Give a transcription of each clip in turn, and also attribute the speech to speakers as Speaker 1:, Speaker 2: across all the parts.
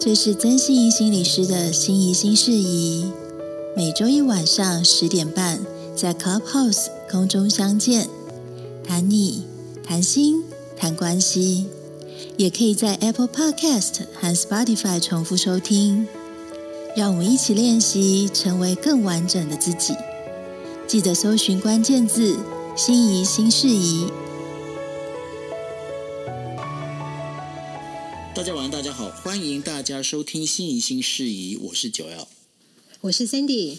Speaker 1: 这是曾心怡心理师的心怡心事宜，每周一晚上十点半在 Clubhouse 空中相见，谈你谈心谈关系，也可以在 Apple Podcast 和 Spotify 重复收听。让我们一起练习成为更完整的自己。记得搜寻关键字“心仪新事宜”。
Speaker 2: 大家晚上大家好，欢迎大家收听《心仪新事宜》，我是九幺，
Speaker 3: 我是 Cindy，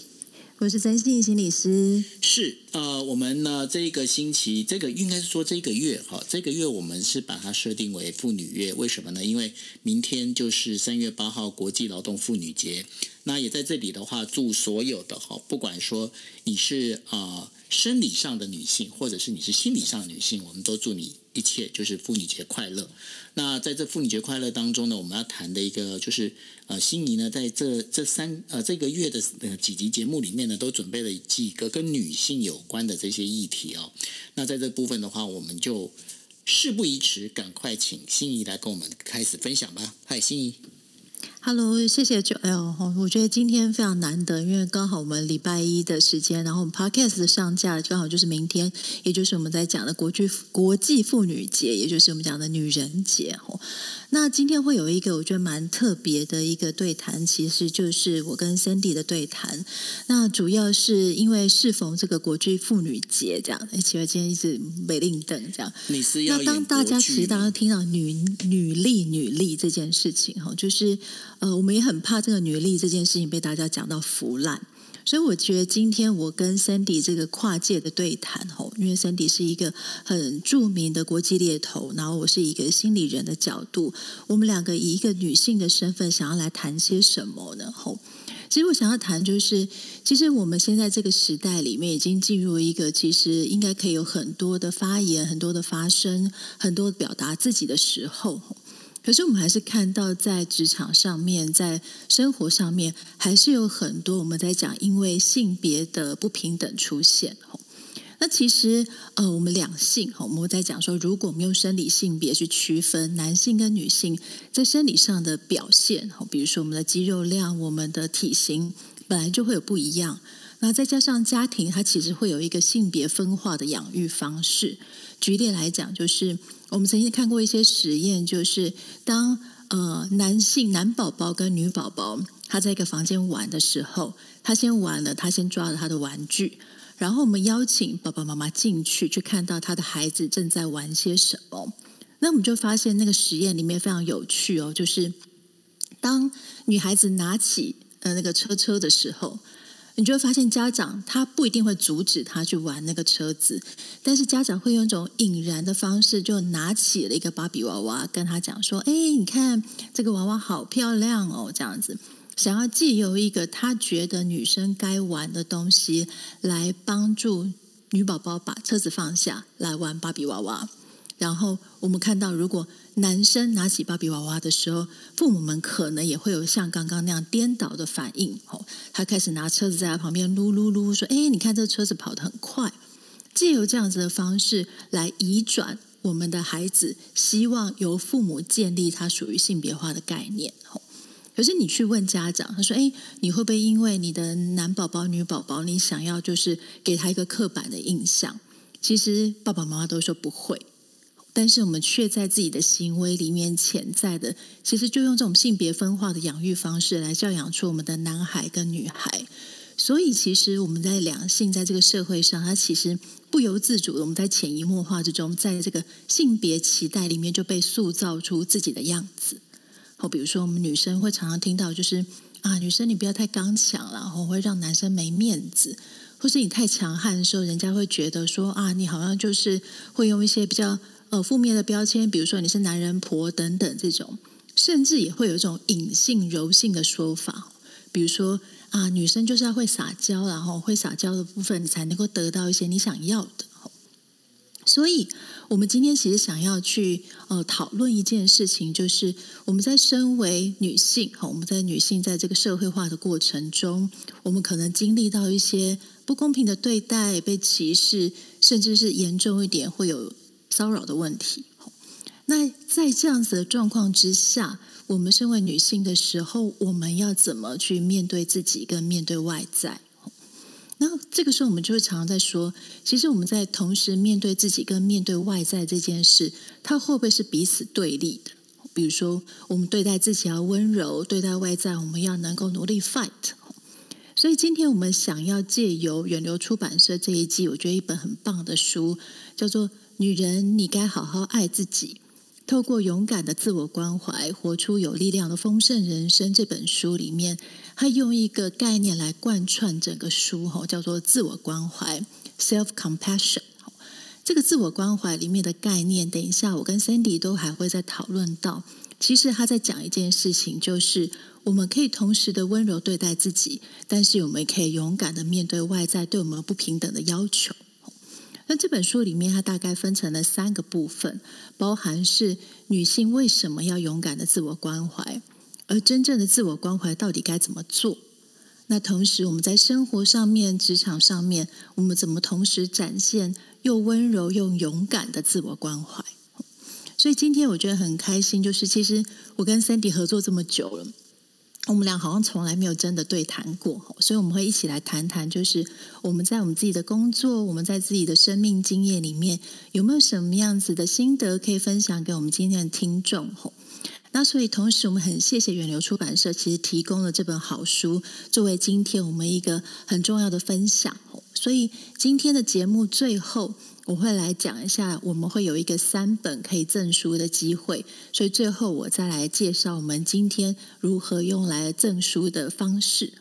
Speaker 1: 我是曾心怡心理师。
Speaker 2: 是呃，我们呢这一个星期，这个应该是说这个月哈，这个月我们是把它设定为妇女月，为什么呢？因为明天就是三月八号国际劳动妇女节。那也在这里的话，祝所有的哈，不管说你是啊生理上的女性，或者是你是心理上的女性，我们都祝你一切就是妇女节快乐。那在这妇女节快乐当中呢，我们要谈的一个就是呃，心仪呢在这这三呃这个月的呃几集节目里面呢，都准备了几个跟女性有关的这些议题哦。那在这部分的话，我们就事不宜迟，赶快请心仪来跟我们开始分享吧。嗨，心仪。
Speaker 1: Hello，谢谢九 L 哈，我觉得今天非常难得，因为刚好我们礼拜一的时间，然后我们 Podcast 的上架刚好就是明天，也就是我们在讲的国际国际妇女节，也就是我们讲的女人节哈。那今天会有一个我觉得蛮特别的一个对谈，其实就是我跟 Cindy 的对谈。那主要是因为适逢这个国际妇女节这样，而且今天一直没令等这样。
Speaker 2: 你是要
Speaker 1: 那当大家其实大家听到女女力女力这件事情哈，就是呃，我们也很怕这个女力这件事情被大家讲到腐烂。所以我觉得今天我跟 Sandy 这个跨界的对谈吼，因为 Sandy 是一个很著名的国际猎头，然后我是一个心理人的角度，我们两个以一个女性的身份想要来谈些什么呢？吼，其实我想要谈就是，其实我们现在这个时代里面已经进入一个其实应该可以有很多的发言、很多的发声、很多表达自己的时候。可是我们还是看到，在职场上面，在生活上面，还是有很多我们在讲因为性别的不平等出现。那其实，呃，我们两性，吼我们在讲说，如果我们用生理性别去区分男性跟女性在生理上的表现，比如说我们的肌肉量、我们的体型，本来就会有不一样。那再加上家庭，它其实会有一个性别分化的养育方式。举例来讲，就是我们曾经看过一些实验，就是当呃男性男宝宝跟女宝宝他在一个房间玩的时候，他先玩了，他先抓了他的玩具，然后我们邀请爸爸妈妈进去，去看到他的孩子正在玩些什么。那我们就发现那个实验里面非常有趣哦，就是当女孩子拿起呃那个车车的时候，你就会发现家长他不一定会阻止他去玩那个车子，但是家长会用一种引燃的方式，就拿起了一个芭比娃娃，跟他讲说：“哎，你看这个娃娃好漂亮哦，这样子。”想要借由一个他觉得女生该玩的东西，来帮助女宝宝把车子放下来玩芭比娃娃。然后我们看到，如果男生拿起芭比娃娃的时候，父母们可能也会有像刚刚那样颠倒的反应。哦，他开始拿车子在他旁边撸撸撸，说：“哎，你看这车子跑得很快。”借由这样子的方式来移转我们的孩子，希望由父母建立他属于性别化的概念。哦可是你去问家长，他说：“哎，你会不会因为你的男宝宝、女宝宝，你想要就是给他一个刻板的印象？”其实爸爸妈妈都说不会，但是我们却在自己的行为里面潜在的，其实就用这种性别分化的养育方式来教养出我们的男孩跟女孩。所以，其实我们在两性在这个社会上，它其实不由自主的，我们在潜移默化之中，在这个性别期待里面就被塑造出自己的样子。好比如说，我们女生会常常听到，就是啊，女生你不要太刚强了，然后会让男生没面子；或是你太强悍的时候，人家会觉得说啊，你好像就是会用一些比较呃负面的标签，比如说你是男人婆等等这种，甚至也会有一种隐性柔性的说法，比如说啊，女生就是要会撒娇，然后会撒娇的部分，你才能够得到一些你想要的。所以，我们今天其实想要去呃讨论一件事情，就是我们在身为女性，哈，我们在女性在这个社会化的过程中，我们可能经历到一些不公平的对待、被歧视，甚至是严重一点会有骚扰的问题。那在这样子的状况之下，我们身为女性的时候，我们要怎么去面对自己跟面对外在？那这个时候，我们就会常常在说，其实我们在同时面对自己跟面对外在这件事，它会不会是彼此对立的？比如说，我们对待自己要温柔，对待外在我们要能够努力 fight。所以，今天我们想要借由远流出版社这一季，我觉得一本很棒的书，叫做《女人，你该好好爱自己》。透过勇敢的自我关怀，活出有力量的丰盛人生。这本书里面，他用一个概念来贯穿整个书，哈，叫做自我关怀 （self compassion）。这个自我关怀里面的概念，等一下我跟 Sandy 都还会再讨论到。其实他在讲一件事情，就是我们可以同时的温柔对待自己，但是我们可以勇敢的面对外在对我们不平等的要求。那这本书里面，它大概分成了三个部分，包含是女性为什么要勇敢的自我关怀，而真正的自我关怀到底该怎么做？那同时，我们在生活上面、职场上面，我们怎么同时展现又温柔又勇敢的自我关怀？所以今天我觉得很开心，就是其实我跟 Sandy 合作这么久了。我们俩好像从来没有真的对谈过，所以我们会一起来谈谈，就是我们在我们自己的工作，我们在自己的生命经验里面，有没有什么样子的心得可以分享给我们今天的听众？那所以同时，我们很谢谢远流出版社，其实提供了这本好书，作为今天我们一个很重要的分享。所以今天的节目最后。我会来讲一下，我们会有一个三本可以赠书的机会，所以最后我再来介绍我们今天如何用来赠书的方式。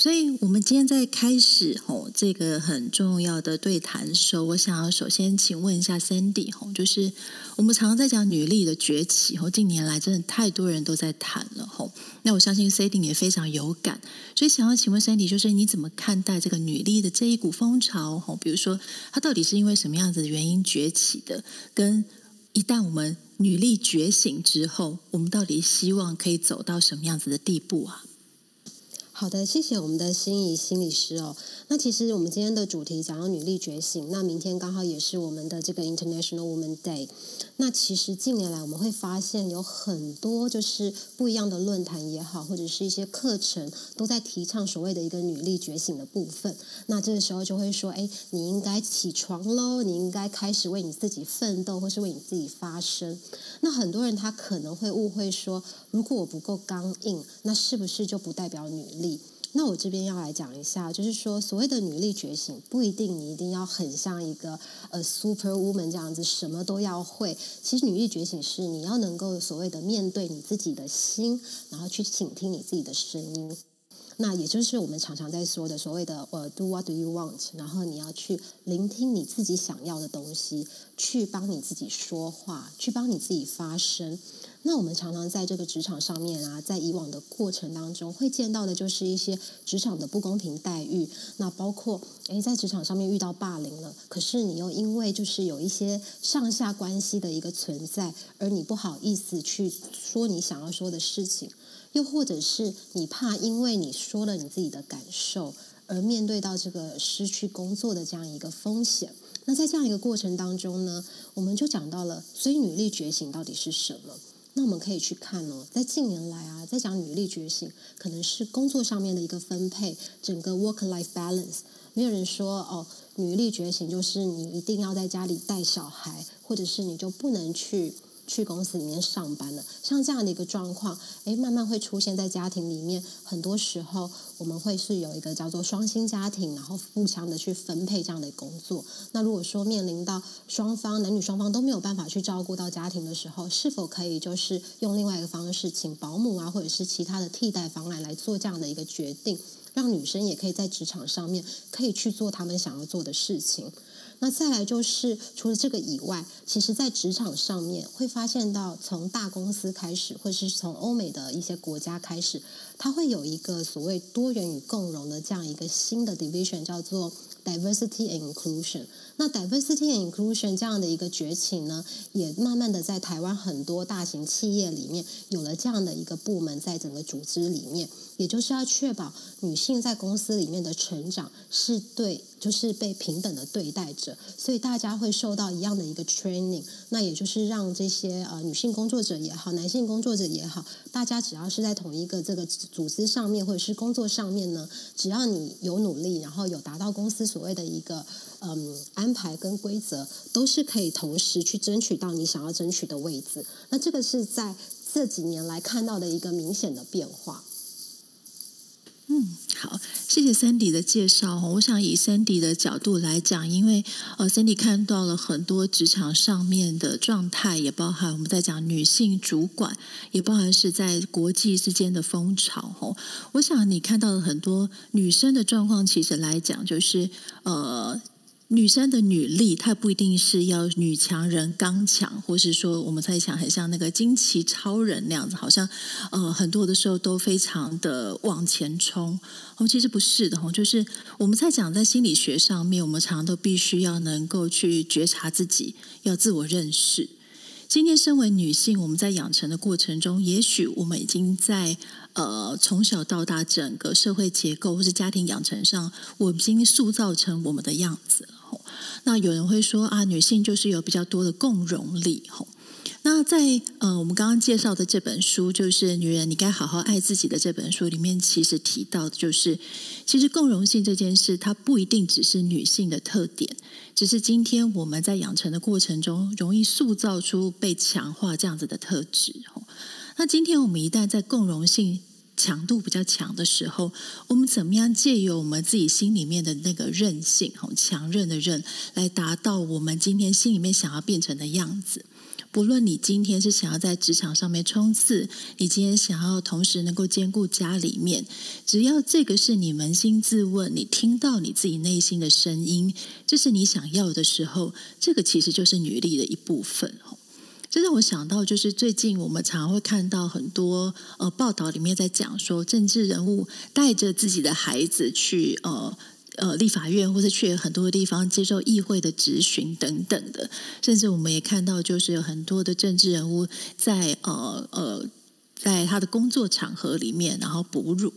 Speaker 1: 所以，我们今天在开始吼这个很重要的对谈的时候，我想要首先请问一下 Sandy 吼，就是我们常常在讲女力的崛起吼，近年来真的太多人都在谈了吼。那我相信 Sandy 也非常有感，所以想要请问 Sandy，就是你怎么看待这个女力的这一股风潮吼？比如说，它到底是因为什么样子的原因崛起的？跟一旦我们女力觉醒之后，我们到底希望可以走到什么样子的地步啊？
Speaker 3: 好的，谢谢我们的心仪心理师哦。那其实我们今天的主题讲到女力觉醒，那明天刚好也是我们的这个 International Woman Day。那其实近年来我们会发现有很多就是不一样的论坛也好，或者是一些课程都在提倡所谓的一个女力觉醒的部分。那这个时候就会说，哎，你应该起床喽，你应该开始为你自己奋斗，或是为你自己发声。那很多人他可能会误会说，如果我不够刚硬，那是不是就不代表女力？那我这边要来讲一下，就是说所谓的女力觉醒，不一定你一定要很像一个呃 super woman 这样子，什么都要会。其实女力觉醒是你要能够所谓的面对你自己的心，然后去倾听你自己的声音。那也就是我们常常在说的所谓的呃 do what do you want，然后你要去聆听你自己想要的东西，去帮你自己说话，去帮你自己发声。那我们常常在这个职场上面啊，在以往的过程当中，会见到的就是一些职场的不公平待遇。那包括诶，在职场上面遇到霸凌了，可是你又因为就是有一些上下关系的一个存在，而你不好意思去说你想要说的事情，又或者是你怕因为你说了你自己的感受，而面对到这个失去工作的这样一个风险。那在这样一个过程当中呢，我们就讲到了，所以女力觉醒到底是什么？那我们可以去看哦，在近年来啊，在讲女力觉醒，可能是工作上面的一个分配，整个 work-life balance。没有人说哦，女力觉醒就是你一定要在家里带小孩，或者是你就不能去。去公司里面上班了，像这样的一个状况，诶，慢慢会出现在家庭里面。很多时候，我们会是有一个叫做双薪家庭，然后互相的去分配这样的工作。那如果说面临到双方男女双方都没有办法去照顾到家庭的时候，是否可以就是用另外一个方式，请保姆啊，或者是其他的替代方案来做这样的一个决定，让女生也可以在职场上面可以去做他们想要做的事情。那再来就是，除了这个以外，其实，在职场上面会发现到，从大公司开始，或者是从欧美的一些国家开始，它会有一个所谓多元与共融的这样一个新的 division，叫做 diversity and inclusion。那 diversity and inclusion 这样的一个崛起呢，也慢慢的在台湾很多大型企业里面有了这样的一个部门，在整个组织里面，也就是要确保女性在公司里面的成长是对。就是被平等的对待着，所以大家会受到一样的一个 training。那也就是让这些呃女性工作者也好，男性工作者也好，大家只要是在同一个这个组织上面或者是工作上面呢，只要你有努力，然后有达到公司所谓的一个嗯安排跟规则，都是可以同时去争取到你想要争取的位置。那这个是在这几年来看到的一个明显的变化。
Speaker 1: 嗯，好，谢谢 Sandy 的介绍。我想以 Sandy 的角度来讲，因为呃，Sandy 看到了很多职场上面的状态，也包含我们在讲女性主管，也包含是在国际之间的风潮。哦，我想你看到了很多女生的状况，其实来讲就是呃。女生的女力，她不一定是要女强人刚强，或是说我们在想很像那个惊奇超人那样子，好像呃很多的时候都非常的往前冲。哦，其实不是的，哦，就是我们在讲在心理学上面，我们常常都必须要能够去觉察自己，要自我认识。今天身为女性，我们在养成的过程中，也许我们已经在呃从小到大整个社会结构或是家庭养成上，我们已经塑造成我们的样子。那有人会说啊，女性就是有比较多的共融力。那在呃，我们刚刚介绍的这本书，就是《女人你该好好爱自己》的这本书里面，其实提到的就是，其实共融性这件事，它不一定只是女性的特点，只是今天我们在养成的过程中，容易塑造出被强化这样子的特质。那今天我们一旦在共融性。强度比较强的时候，我们怎么样借由我们自己心里面的那个韧性，强韧的韧，来达到我们今天心里面想要变成的样子？不论你今天是想要在职场上面冲刺，你今天想要同时能够兼顾家里面，只要这个是你扪心自问，你听到你自己内心的声音，这是你想要的时候，这个其实就是女力的一部分，这让我想到，就是最近我们常会看到很多呃报道里面在讲说，政治人物带着自己的孩子去呃呃立法院，或者去很多地方接受议会的质询等等的，甚至我们也看到，就是有很多的政治人物在呃呃在他的工作场合里面，然后哺乳。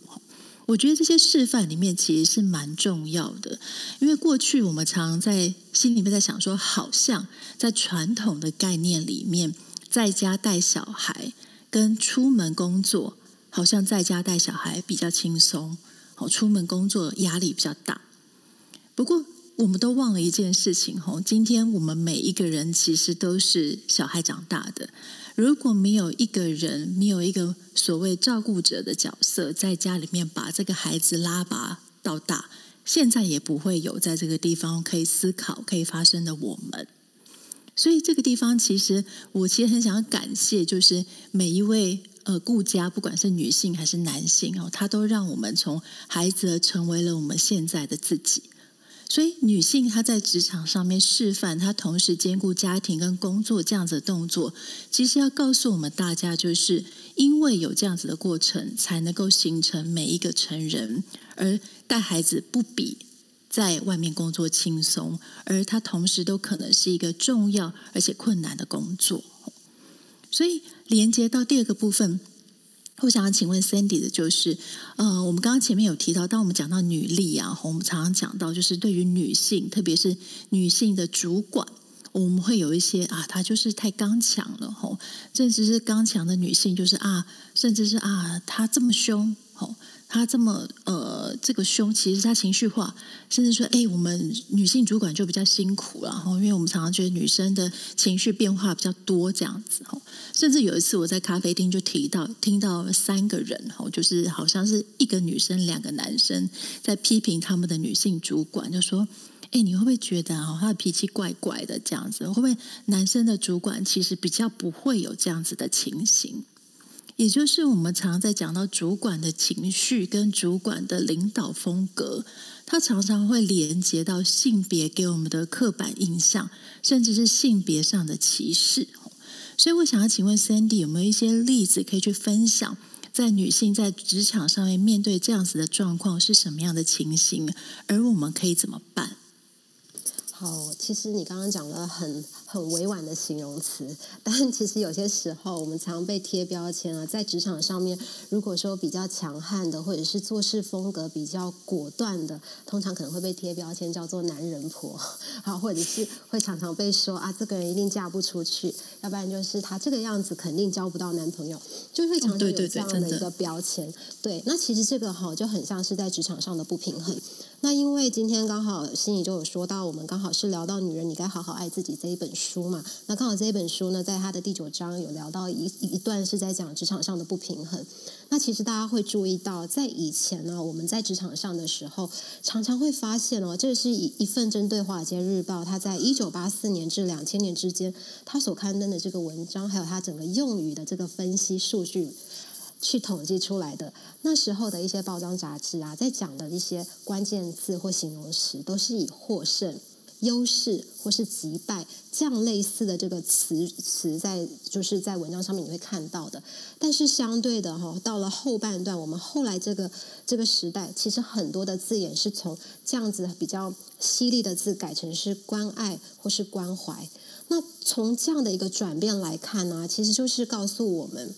Speaker 1: 我觉得这些示范里面其实是蛮重要的，因为过去我们常在心里面在想说，好像在传统的概念里面，在家带小孩跟出门工作，好像在家带小孩比较轻松，好出门工作压力比较大。不过，我们都忘了一件事情，吼，今天我们每一个人其实都是小孩长大的。如果没有一个人，没有一个所谓照顾者的角色，在家里面把这个孩子拉拔到大，现在也不会有在这个地方可以思考、可以发生的我们。所以这个地方，其实我其实很想要感谢，就是每一位呃顾家，不管是女性还是男性哦，他都让我们从孩子成为了我们现在的自己。所以，女性她在职场上面示范，她同时兼顾家庭跟工作这样子的动作，其实要告诉我们大家，就是因为有这样子的过程，才能够形成每一个成人。而带孩子不比在外面工作轻松，而它同时都可能是一个重要而且困难的工作。所以，连接到第二个部分。我想要请问 Sandy 的就是，呃，我们刚刚前面有提到，当我们讲到女力啊，我们常常讲到，就是对于女性，特别是女性的主管，我们会有一些啊，她就是太刚强了，吼，甚至是刚强的女性，就是啊，甚至是啊，她这么凶，吼。他这么呃，这个凶，其实他情绪化，甚至说，哎，我们女性主管就比较辛苦了，然后，因为我们常常觉得女生的情绪变化比较多，这样子，哈。甚至有一次我在咖啡厅就提到，听到三个人，哈，就是好像是一个女生，两个男生在批评他们的女性主管，就说，哎，你会不会觉得啊，他的脾气怪怪的这样子？会不会男生的主管其实比较不会有这样子的情形？也就是我们常常在讲到主管的情绪跟主管的领导风格，它常常会连接到性别给我们的刻板印象，甚至是性别上的歧视。所以我想要请问 Sandy，有没有一些例子可以去分享，在女性在职场上面面对这样子的状况是什么样的情形，而我们可以怎么办？
Speaker 3: 好，其实你刚刚讲了很。很委婉的形容词，但其实有些时候我们常被贴标签啊，在职场上面，如果说比较强悍的，或者是做事风格比较果断的，通常可能会被贴标签叫做男人婆，好，或者是会常常被说啊，这个人一定嫁不出去，要不然就是他这个样子肯定交不到男朋友，就会常常有这样的一个标签。对，那其实这个哈就很像是在职场上的不平衡。那因为今天刚好心怡就有说到，我们刚好是聊到女人你该好好爱自己这一本书嘛。那刚好这一本书呢，在它的第九章有聊到一一段是在讲职场上的不平衡。那其实大家会注意到，在以前呢，我们在职场上的时候，常常会发现哦，这是一一份针对华尔街日报，它在一九八四年至两千年之间，它所刊登的这个文章，还有它整个用语的这个分析数据。去统计出来的那时候的一些包装杂志啊，在讲的一些关键字或形容词，都是以获胜、优势或是击败这样类似的这个词词在就是在文章上面你会看到的。但是相对的哈，到了后半段，我们后来这个这个时代，其实很多的字眼是从这样子比较犀利的字改成是关爱或是关怀。那从这样的一个转变来看呢，其实就是告诉我们。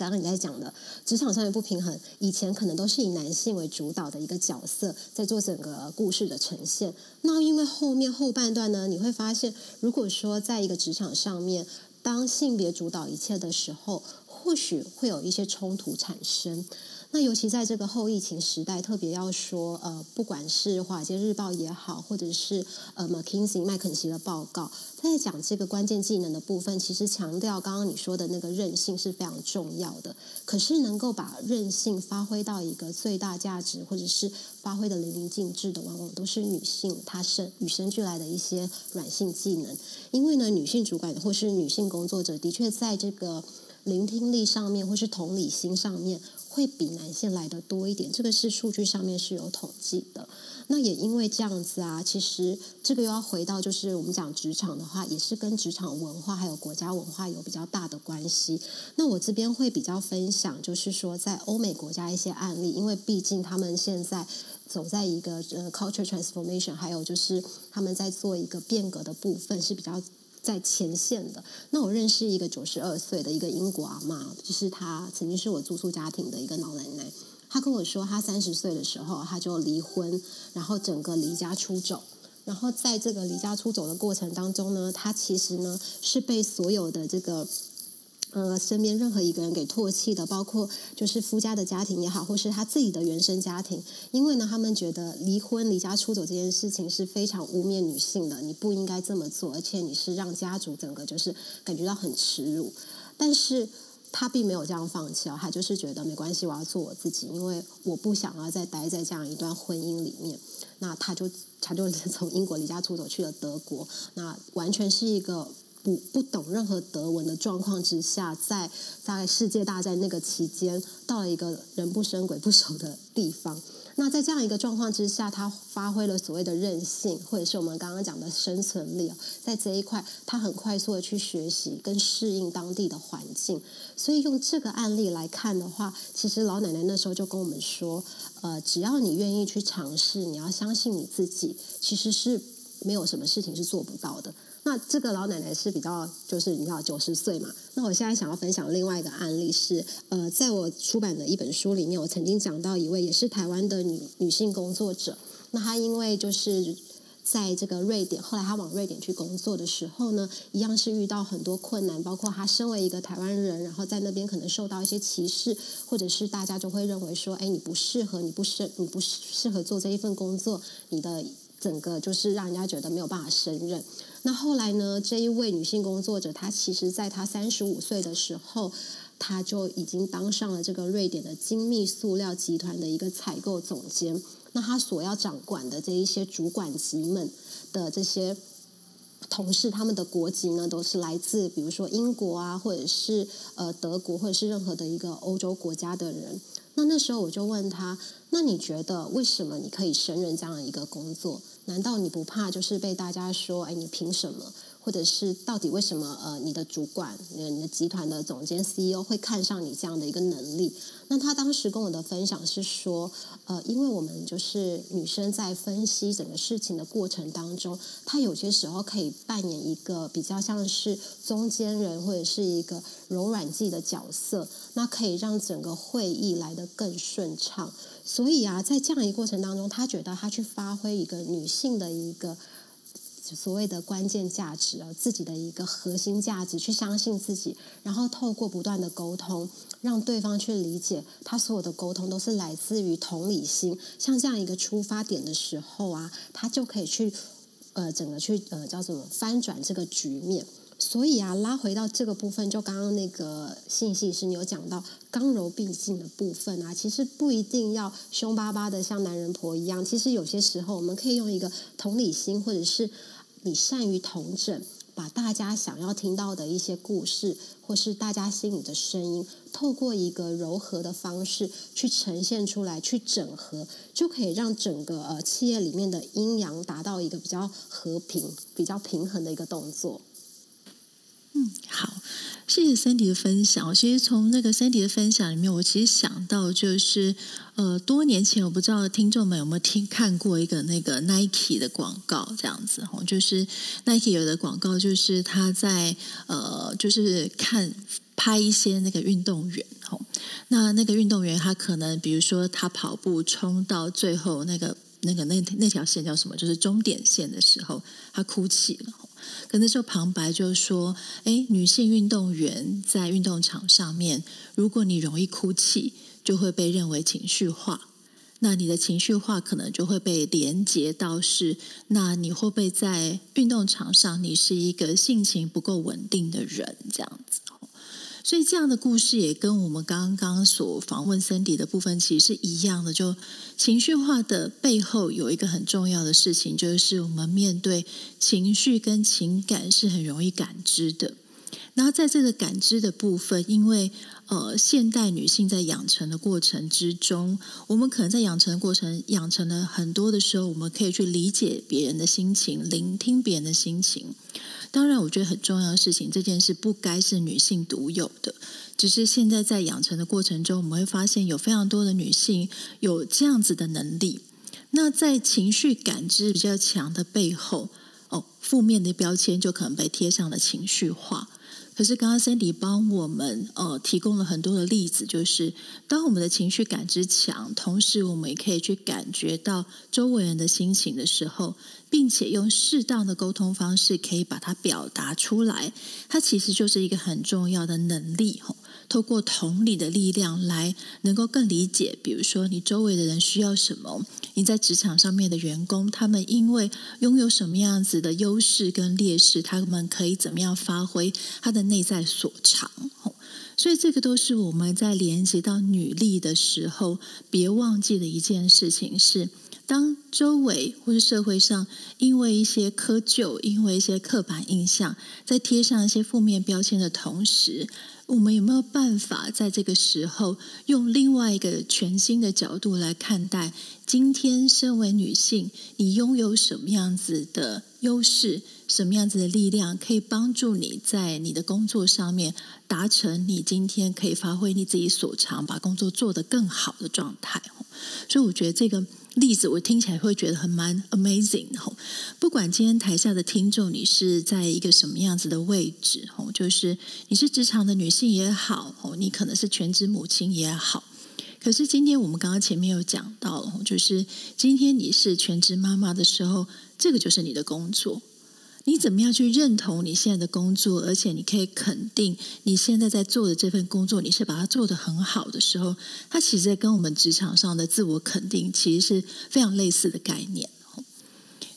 Speaker 3: 刚刚你在讲的职场上的不平衡，以前可能都是以男性为主导的一个角色在做整个故事的呈现。那因为后面后半段呢，你会发现，如果说在一个职场上面，当性别主导一切的时候，或许会有一些冲突产生。那尤其在这个后疫情时代，特别要说，呃，不管是华尔街日报也好，或者是呃 McKinsey 麦肯锡的报告，他在讲这个关键技能的部分，其实强调刚刚你说的那个韧性是非常重要的。可是能够把韧性发挥到一个最大价值，或者是发挥的淋漓尽致的，往往都是女性她生与生俱来的一些软性技能。因为呢，女性主管或是女性工作者，的确在这个聆听力上面，或是同理心上面。会比男性来的多一点，这个是数据上面是有统计的。那也因为这样子啊，其实这个又要回到就是我们讲职场的话，也是跟职场文化还有国家文化有比较大的关系。那我这边会比较分享，就是说在欧美国家一些案例，因为毕竟他们现在走在一个呃 culture transformation，还有就是他们在做一个变革的部分是比较。在前线的那我认识一个九十二岁的一个英国阿妈，就是她曾经是我住宿家庭的一个老奶奶。她跟我说，她三十岁的时候，她就离婚，然后整个离家出走。然后在这个离家出走的过程当中呢，她其实呢是被所有的这个。呃，身边任何一个人给唾弃的，包括就是夫家的家庭也好，或是他自己的原生家庭，因为呢，他们觉得离婚、离家出走这件事情是非常污蔑女性的，你不应该这么做，而且你是让家族整个就是感觉到很耻辱。但是他并没有这样放弃哦，他就是觉得没关系，我要做我自己，因为我不想要再待在这样一段婚姻里面。那他就他就 从英国离家出走去了德国，那完全是一个。不不懂任何德文的状况之下，在在世界大战那个期间，到了一个人不生鬼不熟的地方。那在这样一个状况之下，他发挥了所谓的韧性，或者是我们刚刚讲的生存力在这一块，他很快速的去学习跟适应当地的环境。所以用这个案例来看的话，其实老奶奶那时候就跟我们说，呃，只要你愿意去尝试，你要相信你自己，其实是没有什么事情是做不到的。那这个老奶奶是比较，就是你知道九十岁嘛。那我现在想要分享另外一个案例是，呃，在我出版的一本书里面，我曾经讲到一位也是台湾的女女性工作者。那她因为就是在这个瑞典，后来她往瑞典去工作的时候呢，一样是遇到很多困难，包括她身为一个台湾人，然后在那边可能受到一些歧视，或者是大家就会认为说，哎，你不适合，你不适，你不适合做这一份工作，你的整个就是让人家觉得没有办法胜任。那后来呢？这一位女性工作者，她其实在她三十五岁的时候，她就已经当上了这个瑞典的精密塑料集团的一个采购总监。那她所要掌管的这一些主管级们的这些同事，他们的国籍呢，都是来自比如说英国啊，或者是呃德国，或者是任何的一个欧洲国家的人。那那时候我就问他：“那你觉得为什么你可以胜任这样一个工作？难道你不怕就是被大家说，哎，你凭什么？或者是到底为什么呃你的主管、你的集团的总监 CEO 会看上你这样的一个能力？那他当时跟我的分享是说，呃，因为我们就是女生在分析整个事情的过程当中，她有些时候可以扮演一个比较像是中间人或者是一个柔软剂的角色，那可以让整个会议来得更顺畅。所以啊，在这样一个过程当中，他觉得他去发挥一个女性的一个。所谓的关键价值啊，自己的一个核心价值，去相信自己，然后透过不断的沟通，让对方去理解，他所有的沟通都是来自于同理心。像这样一个出发点的时候啊，他就可以去呃，整个去呃，叫什么翻转这个局面。所以啊，拉回到这个部分，就刚刚那个信息是你有讲到刚柔并进的部分啊，其实不一定要凶巴巴的像男人婆一样，其实有些时候我们可以用一个同理心，或者是。你善于同整，把大家想要听到的一些故事，或是大家心里的声音，透过一个柔和的方式去呈现出来，去整合，就可以让整个呃企业里面的阴阳达到一个比较和平、比较平衡的一个动作。
Speaker 1: 嗯，好。谢谢 Sandy 的分享。其实从那个 Sandy 的分享里面，我其实想到就是，呃，多年前我不知道听众们有没有听看过一个那个 Nike 的广告，这样子哈，就是 Nike 有的广告就是他在呃，就是看拍一些那个运动员哈，那那个运动员他可能比如说他跑步冲到最后那个那个那那条线叫什么，就是终点线的时候，他哭泣了。可那时候旁白就说：“哎，女性运动员在运动场上面，如果你容易哭泣，就会被认为情绪化。那你的情绪化可能就会被连接到是，那你会不会在运动场上，你是一个性情不够稳定的人？这样子。”所以这样的故事也跟我们刚刚所访问森迪的部分其实是一样的。就情绪化的背后有一个很重要的事情，就是我们面对情绪跟情感是很容易感知的。然后在这个感知的部分，因为呃，现代女性在养成的过程之中，我们可能在养成的过程养成了很多的时候，我们可以去理解别人的心情，聆听别人的心情。当然，我觉得很重要的事情，这件事不该是女性独有的。只是现在在养成的过程中，我们会发现有非常多的女性有这样子的能力。那在情绪感知比较强的背后，哦，负面的标签就可能被贴上了情绪化。可是刚刚 Cindy 帮我们呃提供了很多的例子，就是当我们的情绪感知强，同时我们也可以去感觉到周围人的心情的时候，并且用适当的沟通方式可以把它表达出来，它其实就是一个很重要的能力吼。透过同理的力量来能够更理解，比如说你周围的人需要什么，你在职场上面的员工，他们因为拥有什么样子的优势跟劣势，他们可以怎么样发挥他的内在所长。吼所以这个都是我们在连接到女力的时候，别忘记的一件事情是。当周围或者社会上因为一些窠臼、因为一些刻板印象，在贴上一些负面标签的同时，我们有没有办法在这个时候用另外一个全新的角度来看待？今天身为女性，你拥有什么样子的优势？什么样子的力量可以帮助你在你的工作上面达成你今天可以发挥你自己所长，把工作做得更好的状态？所以，我觉得这个。例子我听起来会觉得很蛮 amazing 吼，不管今天台下的听众你是在一个什么样子的位置吼，就是你是职场的女性也好吼，你可能是全职母亲也好，可是今天我们刚刚前面有讲到，就是今天你是全职妈妈的时候，这个就是你的工作。你怎么样去认同你现在的工作？而且你可以肯定你现在在做的这份工作，你是把它做得很好的时候，它其实跟我们职场上的自我肯定其实是非常类似的概念。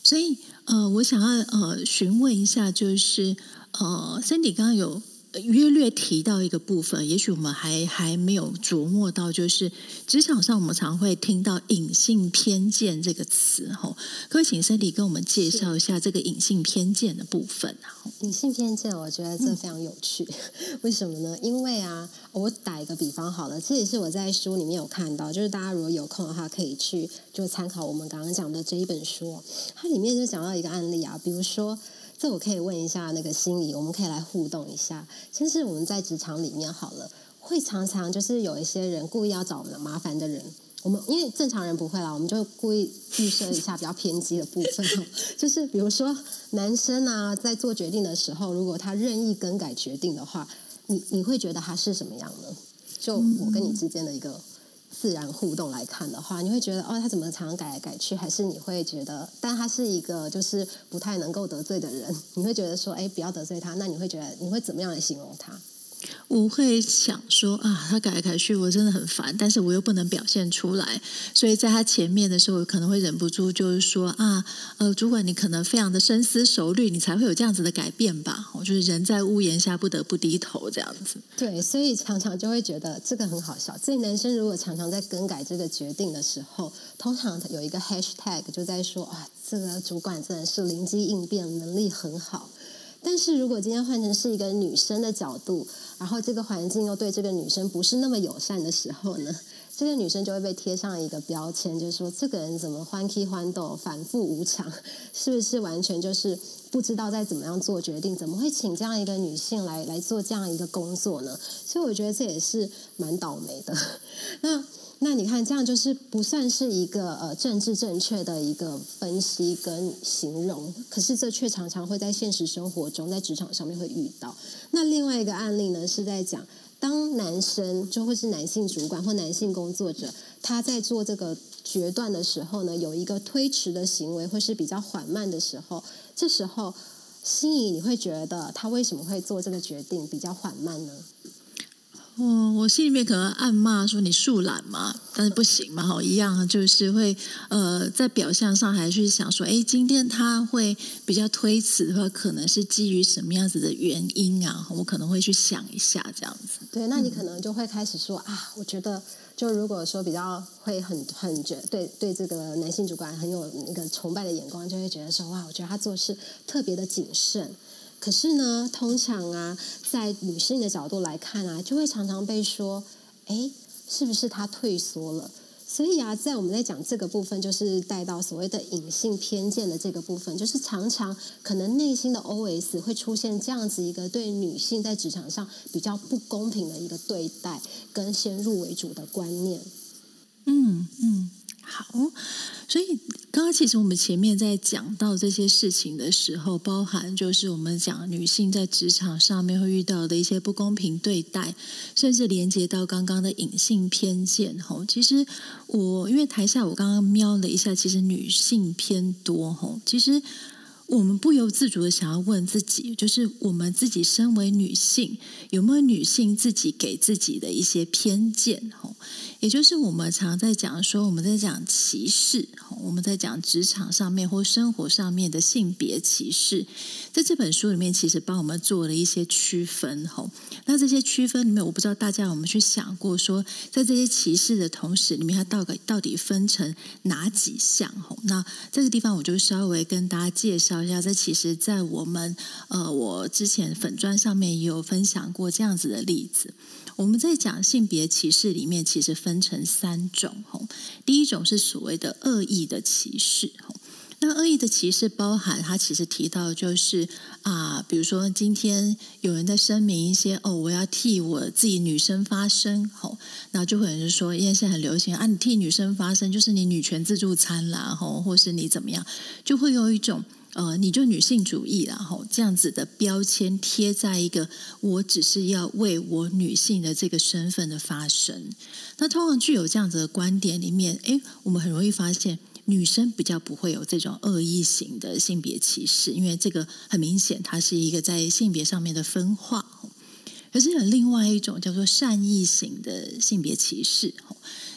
Speaker 1: 所以，呃，我想要呃询问一下，就是呃，Cindy 刚刚有。约略提到一个部分，也许我们还还没有琢磨到，就是职场上我们常会听到“隐性偏见”这个词，哈，可以请 Cindy 跟我们介绍一下这个隐性偏见的部分啊？
Speaker 3: 隐性偏见，我觉得这非常有趣，为什么呢？因为啊，我打一个比方好了，这也是我在书里面有看到，就是大家如果有空的话，可以去就参考我们刚刚讲的这一本书，它里面就讲到一个案例啊，比如说。这我可以问一下那个心理，我们可以来互动一下。先是我们在职场里面好了，会常常就是有一些人故意要找我们麻烦的人。我们因为正常人不会啦，我们就故意预设一下比较偏激的部分，就是比如说男生啊，在做决定的时候，如果他任意更改决定的话，你你会觉得他是什么样呢？就我跟你之间的一个自然互动来看的话，你会觉得哦，他怎么常常改来改去？还是你会觉得，但他是一个就是不太能够得罪的人，你会觉得说，哎，不要得罪他？那你会觉得你会怎么样来形容他？
Speaker 1: 我会想说啊，他改来改去，我真的很烦，但是我又不能表现出来，所以在他前面的时候，我可能会忍不住就是说啊，呃，主管你可能非常的深思熟虑，你才会有这样子的改变吧？我就是人在屋檐下不得不低头这样子。
Speaker 3: 对，所以常常就会觉得这个很好笑。所以男生如果常常在更改这个决定的时候，通常有一个 hashtag 就在说啊，这个主管真的是灵机应变能力很好。但是如果今天换成是一个女生的角度，然后这个环境又对这个女生不是那么友善的时候呢，这个女生就会被贴上一个标签，就是说这个人怎么欢 k 欢斗，反复无常，是不是完全就是不知道在怎么样做决定？怎么会请这样一个女性来来做这样一个工作呢？所以我觉得这也是蛮倒霉的。那。那你看，这样就是不算是一个呃政治正确的一个分析跟形容，可是这却常常会在现实生活中，在职场上面会遇到。那另外一个案例呢，是在讲，当男生就会是男性主管或男性工作者，他在做这个决断的时候呢，有一个推迟的行为，或是比较缓慢的时候，这时候心仪你会觉得他为什么会做这个决定比较缓慢呢？
Speaker 1: 我我心里面可能暗骂说你树懒嘛，但是不行嘛，哈，一样就是会呃，在表象上还是想说，哎，今天他会比较推辞的话，可能是基于什么样子的原因啊？我可能会去想一下这样子。
Speaker 3: 对，那你可能就会开始说啊，我觉得就如果说比较会很很觉对对这个男性主管很有那个崇拜的眼光，就会觉得说哇，我觉得他做事特别的谨慎。可是呢，通常啊，在女性的角度来看啊，就会常常被说，哎，是不是她退缩了？所以啊，在我们在讲这个部分，就是带到所谓的隐性偏见的这个部分，就是常常可能内心的 OS 会出现这样子一个对女性在职场上比较不公平的一个对待，跟先入为主的观念。
Speaker 1: 嗯嗯。好，所以刚刚其实我们前面在讲到这些事情的时候，包含就是我们讲女性在职场上面会遇到的一些不公平对待，甚至连接到刚刚的隐性偏见。吼，其实我因为台下我刚刚瞄了一下，其实女性偏多。吼，其实我们不由自主的想要问自己，就是我们自己身为女性，有没有女性自己给自己的一些偏见？吼。也就是我们常在讲说，我们在讲歧视，我们在讲职场上面或生活上面的性别歧视，在这本书里面其实帮我们做了一些区分。吼，那这些区分里面，我不知道大家有没有去想过，说在这些歧视的同时，里面它到底到底分成哪几项？吼，那这个地方我就稍微跟大家介绍一下。这其实，在我们呃，我之前粉砖上面也有分享过这样子的例子。我们在讲性别歧视里面，其实分成三种。吼，第一种是所谓的恶意的歧视。吼，那恶意的歧视包含，它其实提到就是啊，比如说今天有人在声明一些哦，我要替我自己女生发声。吼，那就会有人说，因为现在很流行啊，你替女生发声，就是你女权自助餐啦，吼，或是你怎么样，就会有一种。呃，你就女性主义然后这样子的标签贴在一个，我只是要为我女性的这个身份的发声。那通常具有这样子的观点里面，诶，我们很容易发现女生比较不会有这种恶意型的性别歧视，因为这个很明显，它是一个在性别上面的分化。可是有另外一种叫做善意型的性别歧视，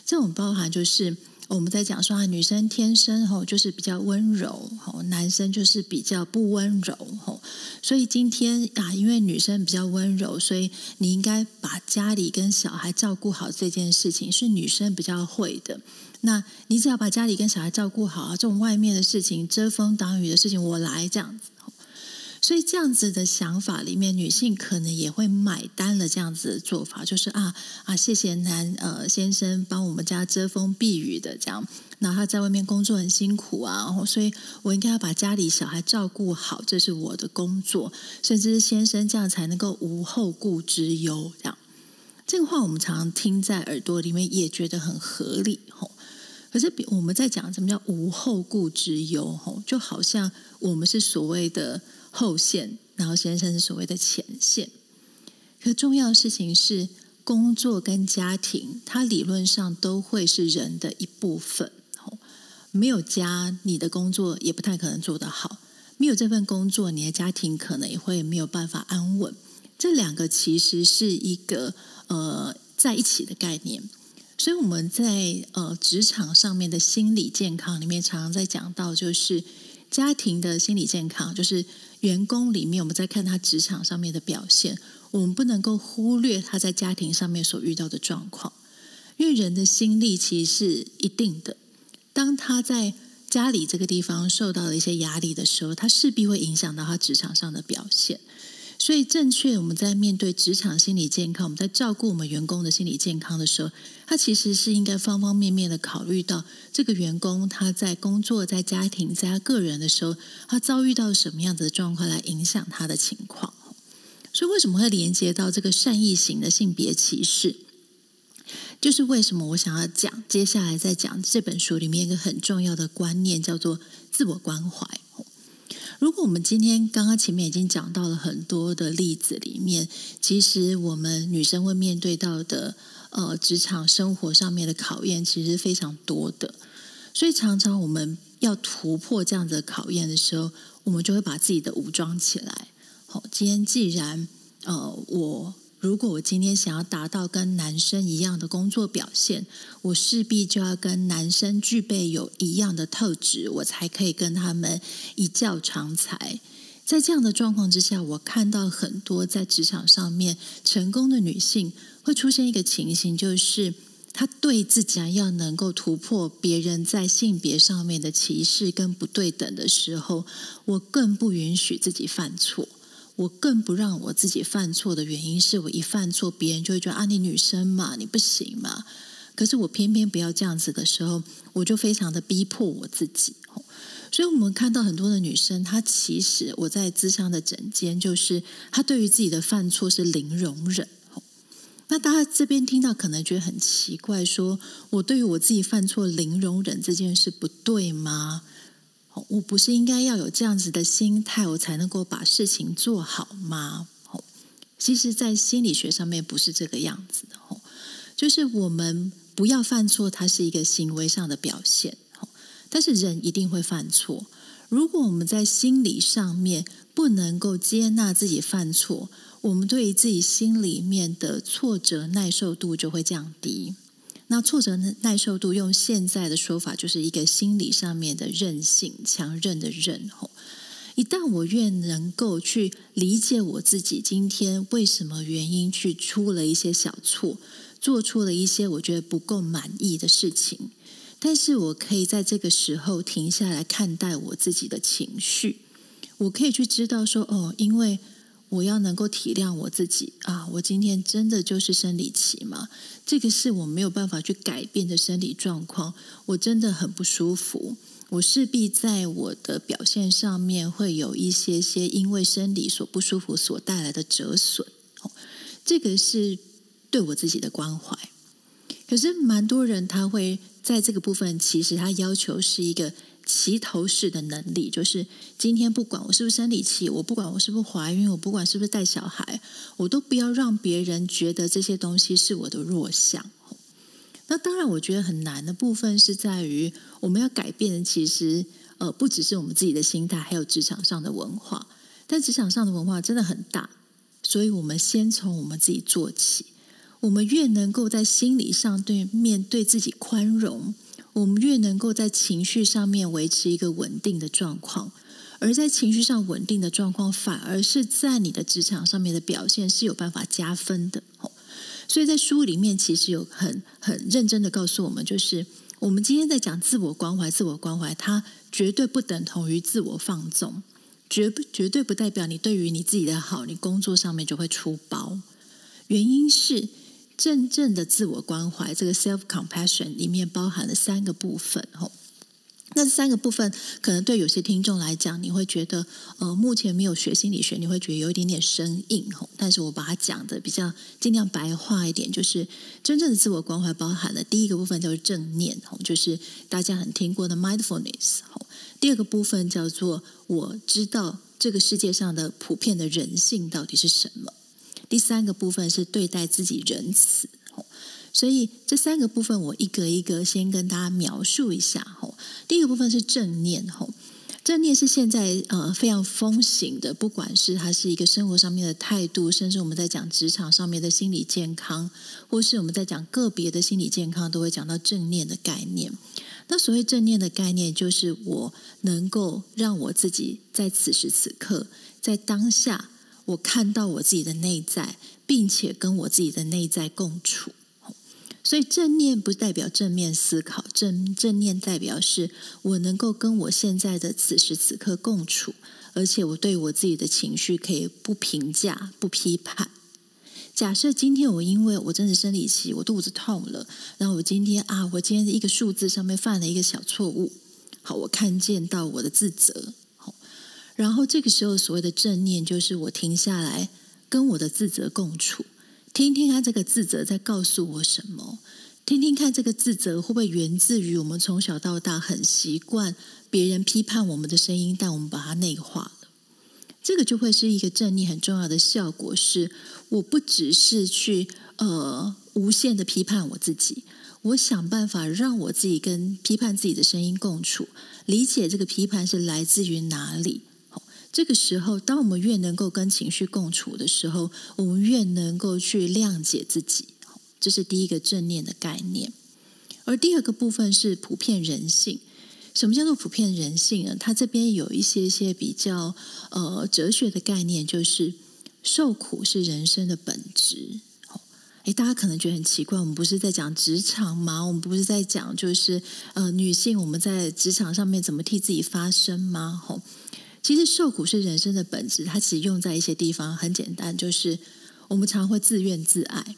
Speaker 1: 这种包含就是。我们在讲说啊，女生天生吼就是比较温柔，吼男生就是比较不温柔，吼。所以今天啊，因为女生比较温柔，所以你应该把家里跟小孩照顾好这件事情是女生比较会的。那你只要把家里跟小孩照顾好，这种外面的事情遮风挡雨的事情我来这样子。所以这样子的想法里面，女性可能也会买单了这样子的做法，就是啊啊，谢谢男呃先生帮我们家遮风避雨的这样，那他在外面工作很辛苦啊，所以我应该要把家里小孩照顾好，这是我的工作，甚至是先生这样才能够无后顾之忧这样。这个话我们常常听在耳朵里面，也觉得很合理吼。可是我们在讲什么叫无后顾之忧吼，就好像我们是所谓的。后线，然后先生是所谓的前线。可重要的事情是，工作跟家庭，它理论上都会是人的一部分。没有家，你的工作也不太可能做得好；没有这份工作，你的家庭可能也会没有办法安稳。这两个其实是一个呃在一起的概念。所以我们在呃职场上面的心理健康里面，常常在讲到，就是家庭的心理健康，就是。员工里面，我们在看他职场上面的表现，我们不能够忽略他在家庭上面所遇到的状况，因为人的心力其实是一定的。当他在家里这个地方受到了一些压力的时候，他势必会影响到他职场上的表现。所以，正确我们在面对职场心理健康，我们在照顾我们员工的心理健康的时候，他其实是应该方方面面的考虑到这个员工他在工作、在家庭、在他个人的时候，他遭遇到什么样子的状况来影响他的情况。所以，为什么会连接到这个善意型的性别歧视？就是为什么我想要讲接下来再讲这本书里面一个很重要的观念，叫做自我关怀。如果我们今天刚刚前面已经讲到了很多的例子里面，其实我们女生会面对到的呃职场生活上面的考验，其实非常多的。所以常常我们要突破这样的考验的时候，我们就会把自己的武装起来。好，今天既然呃我。如果我今天想要达到跟男生一样的工作表现，我势必就要跟男生具备有一样的特质，我才可以跟他们一较长才。在这样的状况之下，我看到很多在职场上面成功的女性会出现一个情形，就是她对自己要能够突破别人在性别上面的歧视跟不对等的时候，我更不允许自己犯错。我更不让我自己犯错的原因，是我一犯错，别人就会觉得啊，你女生嘛，你不行嘛。可是我偏偏不要这样子的时候，我就非常的逼迫我自己。所以，我们看到很多的女生，她其实我在智商的诊间，就是她对于自己的犯错是零容忍。那大家这边听到可能觉得很奇怪，说我对于我自己犯错零容忍这件事不对吗？我不是应该要有这样子的心态，我才能够把事情做好吗？哦其实，在心理学上面不是这个样子的哦。就是我们不要犯错，它是一个行为上的表现哦。但是人一定会犯错。如果我们在心理上面不能够接纳自己犯错，我们对于自己心里面的挫折耐受度就会降低。那挫折耐受度，用现在的说法，就是一个心理上面的韧性、强韧的韧。吼，一旦我越能够去理解我自己今天为什么原因去出了一些小错，做出了一些我觉得不够满意的事情，但是我可以在这个时候停下来看待我自己的情绪，我可以去知道说，哦，因为。我要能够体谅我自己啊！我今天真的就是生理期嘛？这个是我没有办法去改变的生理状况。我真的很不舒服，我势必在我的表现上面会有一些些因为生理所不舒服所带来的折损。哦这个是对我自己的关怀。可是蛮多人他会在这个部分，其实他要求是一个。齐头式的能力，就是今天不管我是不是生理期，我不管我是不是怀孕，我不管是不是带小孩，我都不要让别人觉得这些东西是我的弱项。那当然，我觉得很难的部分是在于，我们要改变的其实呃不只是我们自己的心态，还有职场上的文化。但职场上的文化真的很大，所以我们先从我们自己做起。我们越能够在心理上对面对自己宽容。我们越能够在情绪上面维持一个稳定的状况，而在情绪上稳定的状况，反而是在你的职场上面的表现是有办法加分的。所以在书里面其实有很很认真的告诉我们，就是我们今天在讲自我关怀，自我关怀它绝对不等同于自我放纵。绝不绝对不代表你对于你自己的好，你工作上面就会出包。原因是真正的自我关怀，这个 self compassion 里面包含了三个部分。吼，那三个部分可能对有些听众来讲，你会觉得呃，目前没有学心理学，你会觉得有一点点生硬。吼，但是我把它讲的比较尽量白话一点，就是真正的自我关怀包含了第一个部分叫做正念，吼，就是大家很听过的 mindfulness。吼，第二个部分叫做我知道这个世界上的普遍的人性到底是什么。第三个部分是对待自己仁慈，所以这三个部分我一个一个先跟大家描述一下。吼，第一个部分是正念，吼，正念是现在呃非常风行的，不管是它是一个生活上面的态度，甚至我们在讲职场上面的心理健康，或是我们在讲个别的心理健康，都会讲到正念的概念。那所谓正念的概念，就是我能够让我自己在此时此刻，在当下。我看到我自己的内在，并且跟我自己的内在共处，所以正念不代表正面思考，正正念代表是我能够跟我现在的此时此刻共处，而且我对我自己的情绪可以不评价、不批判。假设今天我因为我真的生理期，我肚子痛了，然后我今天啊，我今天一个数字上面犯了一个小错误，好，我看见到我的自责。然后这个时候，所谓的正念，就是我停下来，跟我的自责共处，听听看这个自责在告诉我什么，听听看这个自责会不会源自于我们从小到大很习惯别人批判我们的声音，但我们把它内化了。这个就会是一个正念很重要的效果，是我不只是去呃无限的批判我自己，我想办法让我自己跟批判自己的声音共处，理解这个批判是来自于哪里。这个时候，当我们越能够跟情绪共处的时候，我们越能够去谅解自己。这是第一个正念的概念。而第二个部分是普遍人性。什么叫做普遍人性呢？它这边有一些些比较呃哲学的概念，就是受苦是人生的本质。诶，大家可能觉得很奇怪，我们不是在讲职场吗？我们不是在讲就是呃女性我们在职场上面怎么替自己发声吗？吼。其实受苦是人生的本质，它其实用在一些地方很简单，就是我们常会自怨自艾。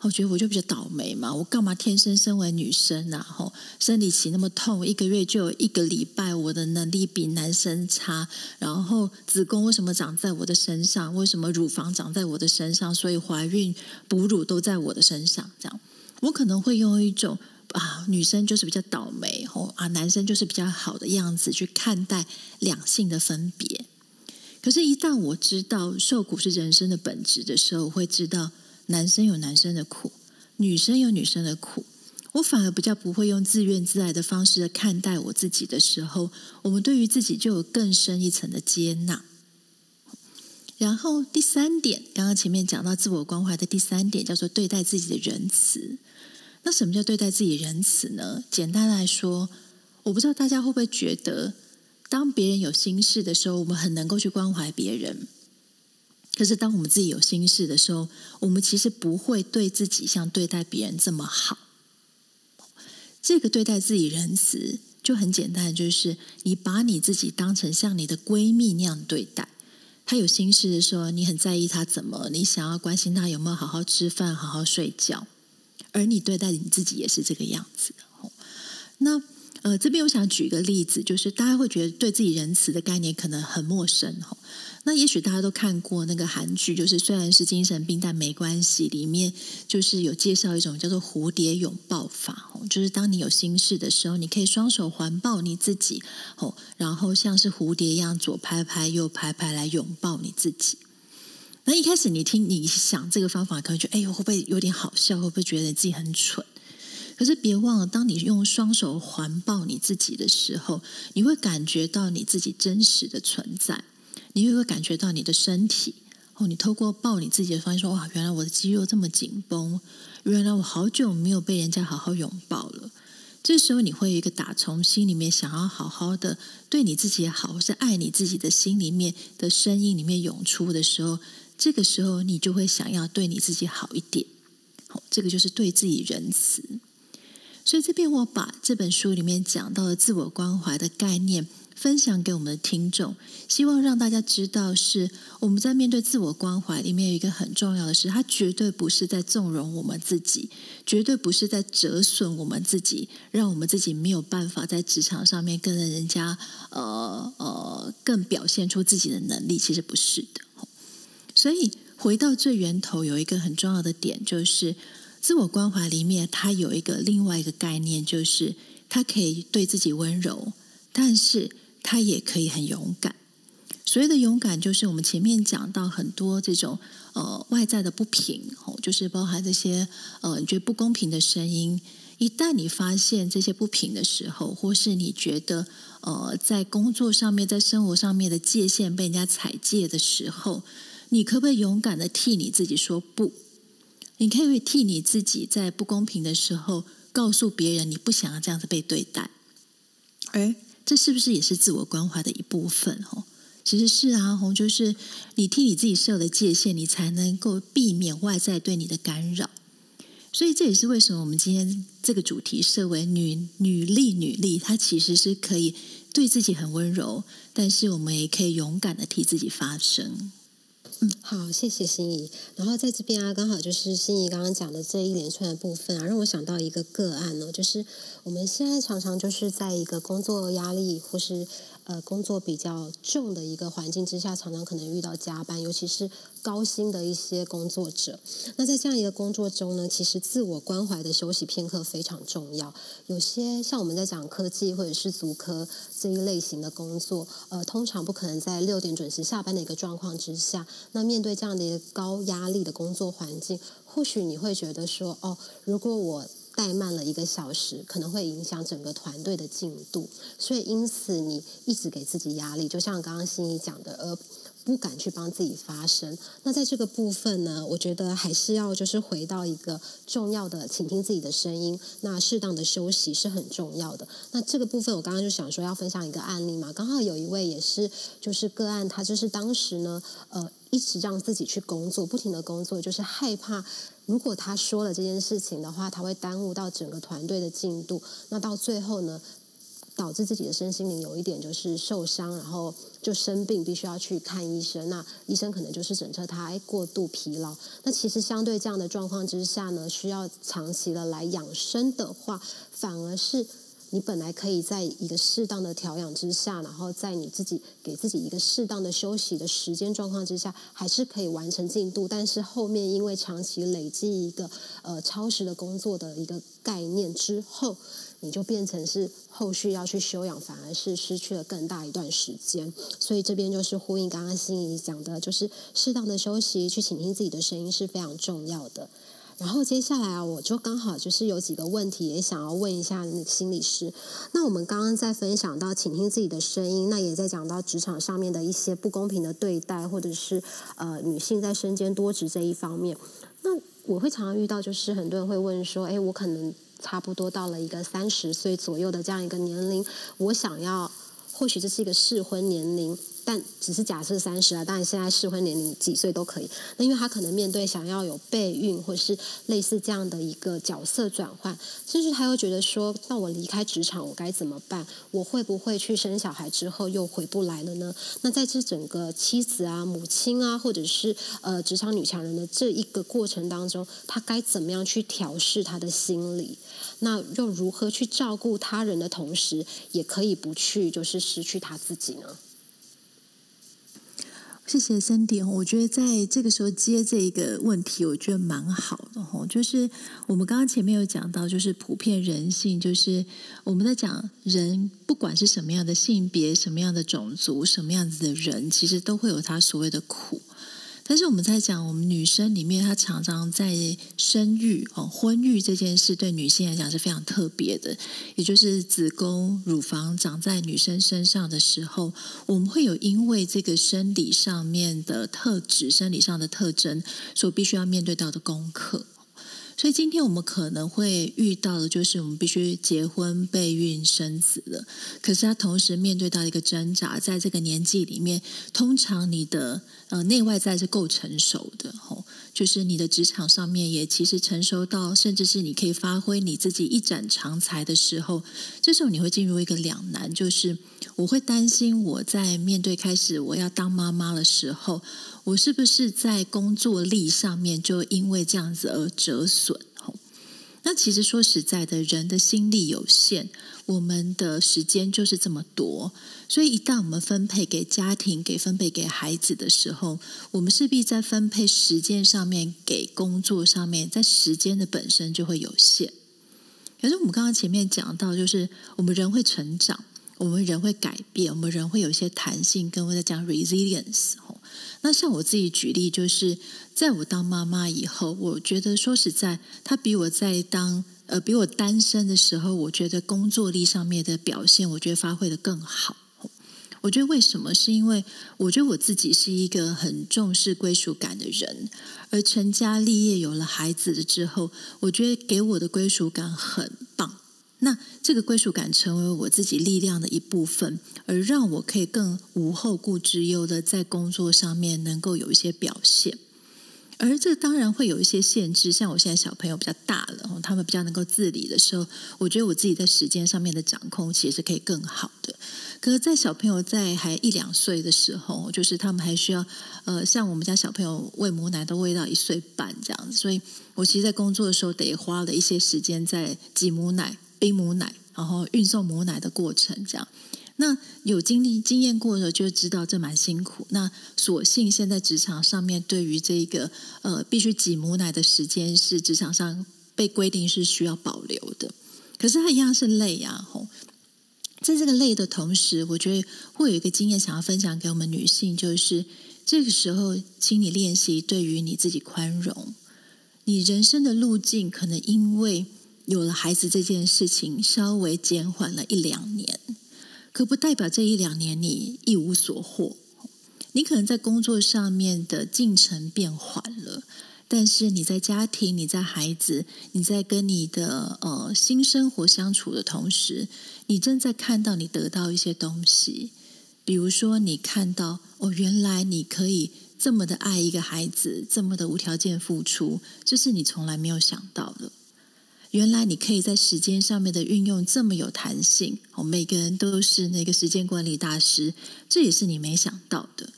Speaker 1: 我觉得我就比较倒霉嘛，我干嘛天生身为女生啊？吼，生理期那么痛，一个月就有一个礼拜，我的能力比男生差。然后子宫为什么长在我的身上？为什么乳房长在我的身上？所以怀孕哺乳都在我的身上。这样，我可能会用一种。啊，女生就是比较倒霉吼啊，男生就是比较好的样子去看待两性的分别。可是，一旦我知道受苦是人生的本质的时候，我会知道男生有男生的苦，女生有女生的苦。我反而比较不会用自怨自艾的方式看待我自己的时候，我们对于自己就有更深一层的接纳。然后第三点，刚刚前面讲到自我关怀的第三点，叫做对待自己的仁慈。那什么叫对待自己仁慈呢？简单来说，我不知道大家会不会觉得，当别人有心事的时候，我们很能够去关怀别人；可是当我们自己有心事的时候，我们其实不会对自己像对待别人这么好。这个对待自己仁慈就很简单，就是你把你自己当成像你的闺蜜那样对待。她有心事的时候，你很在意她怎么，你想要关心她有没有好好吃饭、好好睡觉。而你对待你自己也是这个样子。那呃，这边我想举一个例子，就是大家会觉得对自己仁慈的概念可能很陌生哈。那也许大家都看过那个韩剧，就是虽然是精神病，但没关系。里面就是有介绍一种叫做蝴蝶拥抱法，就是当你有心事的时候，你可以双手环抱你自己，哦，然后像是蝴蝶一样左拍拍右拍拍来拥抱你自己。那一开始你听你想这个方法，可能觉得哎呦会不会有点好笑？会不会觉得自己很蠢？可是别忘了，当你用双手环抱你自己的时候，你会感觉到你自己真实的存在。你会感觉到你的身体哦，你透过抱你自己，的方式说哇，原来我的肌肉这么紧绷，原来我好久没有被人家好好拥抱了。这时候你会有一个打从心里面想要好好的对你自己好，或是爱你自己的心里面的声音里面涌出的时候。这个时候，你就会想要对你自己好一点。好，这个就是对自己仁慈。所以这边我把这本书里面讲到的自我关怀的概念，分享给我们的听众，希望让大家知道，是我们在面对自我关怀里面有一个很重要的是，它绝对不是在纵容我们自己，绝对不是在折损我们自己，让我们自己没有办法在职场上面跟人家呃呃更表现出自己的能力，其实不是的。所以回到最源头，有一个很重要的点，就是自我关怀里面，它有一个另外一个概念，就是它可以对自己温柔，但是。他也可以很勇敢。所谓的勇敢，就是我们前面讲到很多这种呃外在的不平，哦，就是包含这些呃你觉得不公平的声音。一旦你发现这些不平的时候，或是你觉得呃在工作上面、在生活上面的界限被人家踩界的时候，你可不可以勇敢的替你自己说不？你可以替你自己在不公平的时候告诉别人，你不想要这样子被对待，而。这是不是也是自我关怀的一部分？哦，其实是啊，红就是你替你自己设了界限，你才能够避免外在对你的干扰。所以这也是为什么我们今天这个主题设为“女女力女力”，它其实是可以对自己很温柔，但是我们也可以勇敢的替自己发声。
Speaker 3: 嗯，好，谢谢心怡。然后在这边啊，刚好就是心怡刚刚讲的这一连串的部分啊，让我想到一个个案呢，就是我们现在常常就是在一个工作压力或是。呃，工作比较重的一个环境之下，常常可能遇到加班，尤其是高薪的一些工作者。那在这样一个工作中呢，其实自我关怀的休息片刻非常重要。有些像我们在讲科技或者是足科这一类型的工作，呃，通常不可能在六点准时下班的一个状况之下。那面对这样的一个高压力的工作环境，或许你会觉得说，哦，如果我怠慢了一个小时，可能会影响整个团队的进度，所以因此你一直给自己压力，就像刚刚心怡讲的，而不敢去帮自己发声。那在这个部分呢，我觉得还是要就是回到一个重要的，倾听自己的声音。那适当的休息是很重要的。那这个部分我刚刚就想说要分享一个案例嘛，刚好有一位也是就是个案，他就是当时呢，呃，一直让自己去工作，不停的工作，就是害怕。如果他说了这件事情的话，他会耽误到整个团队的进度。那到最后呢，导致自己的身心灵有一点就是受伤，然后就生病，必须要去看医生。那医生可能就是诊测他过度疲劳。那其实相对这样的状况之下呢，需要长期的来养生的话，反而是。你本来可以在一个适当的调养之下，然后在你自己给自己一个适当的休息的时间状况之下，还是可以完成进度。但是后面因为长期累积一个呃超时的工作的一个概念之后，你就变成是后续要去休养，反而是失去了更大一段时间。所以这边就是呼应刚刚心仪讲的，就是适当的休息，去倾听自己的声音是非常重要的。然后接下来啊，我就刚好就是有几个问题也想要问一下那个心理师。那我们刚刚在分享到倾听自己的声音，那也在讲到职场上面的一些不公平的对待，或者是呃女性在身兼多职这一方面。那我会常常遇到，就是很多人会问说：“哎，我可能差不多到了一个三十岁左右的这样一个年龄，我想要，或许这是一个适婚年龄。”但只是假设三十啊，当然现在适婚年龄几岁都可以。那因为他可能面对想要有备孕或是类似这样的一个角色转换，甚至他又觉得说，那我离开职场我该怎么办？我会不会去生小孩之后又回不来了呢？那在这整个妻子啊、母亲啊，或者是呃职场女强人的这一个过程当中，他该怎么样去调试他的心理？那又如何去照顾他人的同时，也可以不去就是失去他自己呢？
Speaker 1: 谢谢 Cindy，我觉得在这个时候接这一个问题，我觉得蛮好的哈。就是我们刚刚前面有讲到，就是普遍人性，就是我们在讲人，不管是什么样的性别、什么样的种族、什么样子的人，其实都会有他所谓的苦。但是我们在讲我们女生里面，她常常在生育哦，婚育这件事对女性来讲是非常特别的。也就是子宫、乳房长在女生身上的时候，我们会有因为这个生理上面的特质、生理上的特征，所必须要面对到的功课。所以今天我们可能会遇到的，就是我们必须结婚、备孕、生子了。可是他同时面对到一个挣扎，在这个年纪里面，通常你的呃内外在是够成熟的吼，就是你的职场上面也其实成熟到，甚至是你可以发挥你自己一展长才的时候，这时候你会进入一个两难，就是我会担心我在面对开始我要当妈妈的时候，我是不是在工作力上面就因为这样子而折损？那其实说实在的，人的心力有限，我们的时间就是这么多，所以一旦我们分配给家庭、给分配给孩子的时候，我们势必在分配时间上面、给工作上面，在时间的本身就会有限。可是我们刚刚前面讲到，就是我们人会成长，我们人会改变，我们人会有一些弹性，跟我在讲 resilience。那像我自己举例，就是在我当妈妈以后，我觉得说实在，他比我在当呃比我单身的时候，我觉得工作力上面的表现，我觉得发挥的更好。我觉得为什么？是因为我觉得我自己是一个很重视归属感的人，而成家立业有了孩子了之后，我觉得给我的归属感很。那这个归属感成为我自己力量的一部分，而让我可以更无后顾之忧的在工作上面能够有一些表现。而这当然会有一些限制，像我现在小朋友比较大了，他们比较能够自理的时候，我觉得我自己在时间上面的掌控其实是可以更好的。可是，在小朋友在还一两岁的时候，就是他们还需要呃，像我们家小朋友喂母奶都喂到一岁半这样子，所以我其实，在工作的时候得花了一些时间在挤母奶。冰母奶，然后运送母奶的过程，这样。那有经历经验过的就知道这蛮辛苦。那所幸现在职场上面对于这个呃必须挤母奶的时间是职场上被规定是需要保留的。可是它一样是累呀，吼。在这个累的同时，我觉得会有一个经验想要分享给我们女性，就是这个时候，请你练习对于你自己宽容。你人生的路径可能因为。有了孩子这件事情稍微减缓了一两年，可不代表这一两年你一无所获。你可能在工作上面的进程变缓了，但是你在家庭、你在孩子、你在跟你的呃新生活相处的同时，你正在看到你得到一些东西。比如说，你看到哦，原来你可以这么的爱一个孩子，这么的无条件付出，这是你从来没有想到的。原来你可以在时间上面的运用这么有弹性，哦，每个人都是那个时间管理大师，这也是你没想到的。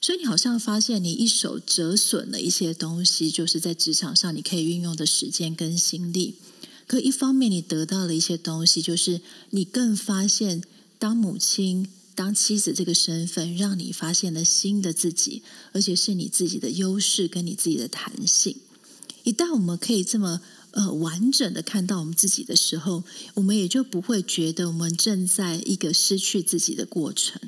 Speaker 1: 所以你好像发现你一手折损了一些东西，就是在职场上你可以运用的时间跟心力。可一方面你得到了一些东西，就是你更发现当母亲、当妻子这个身份，让你发现了新的自己，而且是你自己的优势跟你自己的弹性。一旦我们可以这么。呃，完整的看到我们自己的时候，我们也就不会觉得我们正在一个失去自己的过程。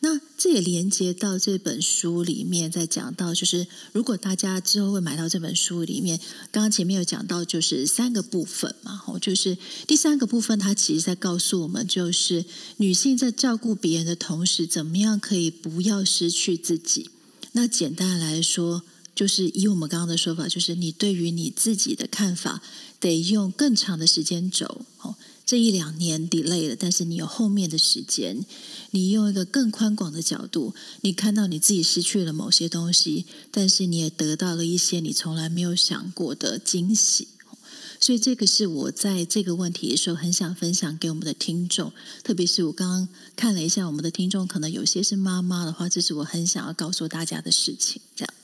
Speaker 1: 那这也连接到这本书里面，在讲到就是，如果大家之后会买到这本书里面，刚刚前面有讲到，就是三个部分嘛。哦，就是第三个部分，它其实在告诉我们，就是女性在照顾别人的同时，怎么样可以不要失去自己。那简单来说。就是以我们刚刚的说法，就是你对于你自己的看法，得用更长的时间走。哦，这一两年 delay 了，但是你有后面的时间，你用一个更宽广的角度，你看到你自己失去了某些东西，但是你也得到了一些你从来没有想过的惊喜。所以这个是我在这个问题的时候很想分享给我们的听众，特别是我刚刚看了一下我们的听众，可能有些是妈妈的话，这是我很想要告诉大家的事情。这样。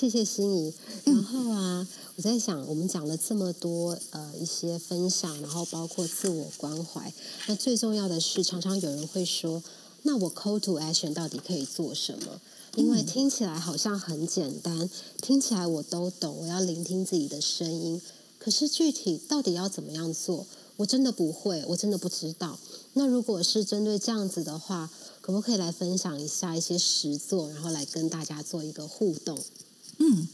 Speaker 3: 谢谢心仪。然后啊，我在想，我们讲了这么多呃一些分享，然后包括自我关怀。那最重要的是，常常有人会说，那我 call to action 到底可以做什么？因为听起来好像很简单，听起来我都懂，我要聆听自己的声音。可是具体到底要怎么样做，我真的不会，我真的不知道。那如果是针对这样子的话，可不可以来分享一下一些实作，然后来跟大家做一个互动？
Speaker 1: 嗯，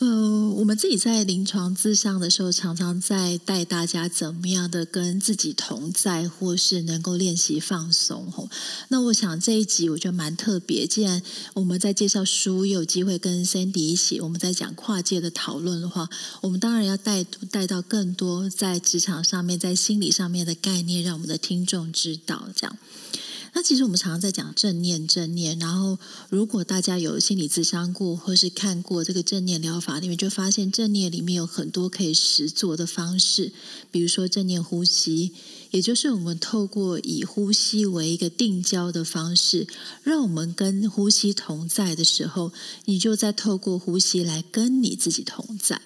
Speaker 1: 呃，我们自己在临床咨商的时候，常常在带大家怎么样的跟自己同在，或是能够练习放松。吼，那我想这一集我觉得蛮特别。既然我们在介绍书，有机会跟 Sandy 一起，我们在讲跨界的讨论的话，我们当然要带带到更多在职场上面、在心理上面的概念，让我们的听众知道。这样。那其实我们常常在讲正念，正念。然后，如果大家有心理咨商过，或是看过这个正念疗法里面，就发现正念里面有很多可以实做的方式，比如说正念呼吸，也就是我们透过以呼吸为一个定焦的方式，让我们跟呼吸同在的时候，你就在透过呼吸来跟你自己同在。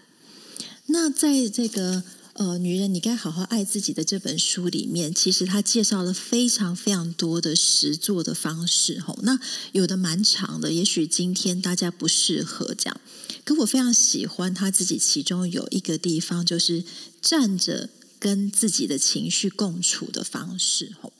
Speaker 1: 那在这个。呃，女人，你该好好爱自己的这本书里面，其实他介绍了非常非常多的实做的方式。吼，那有的蛮长的，也许今天大家不适合讲。可我非常喜欢他自己其中有一个地方，就是站着跟自己的情绪共处的方式。吼。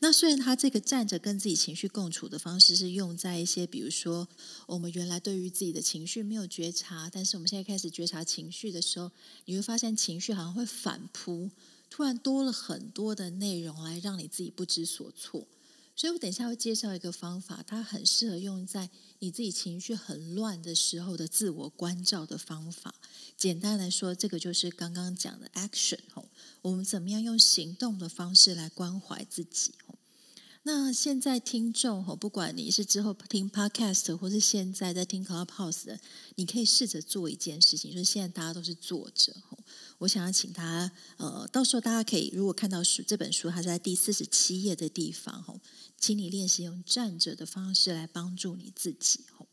Speaker 1: 那虽然他这个站着跟自己情绪共处的方式是用在一些，比如说我们原来对于自己的情绪没有觉察，但是我们现在开始觉察情绪的时候，你会发现情绪好像会反扑，突然多了很多的内容来让你自己不知所措。所以我等一下会介绍一个方法，它很适合用在你自己情绪很乱的时候的自我关照的方法。简单来说，这个就是刚刚讲的 action 哦，我们怎么样用行动的方式来关怀自己？那现在听众吼，不管你是之后听 podcast 或是现在在听 Clubhouse 的，你可以试着做一件事情，就是现在大家都是坐着吼，我想要请他呃，到时候大家可以如果看到书这本书，它在第四十七页的地方吼，请你练习用站着的方式来帮助你自己吼。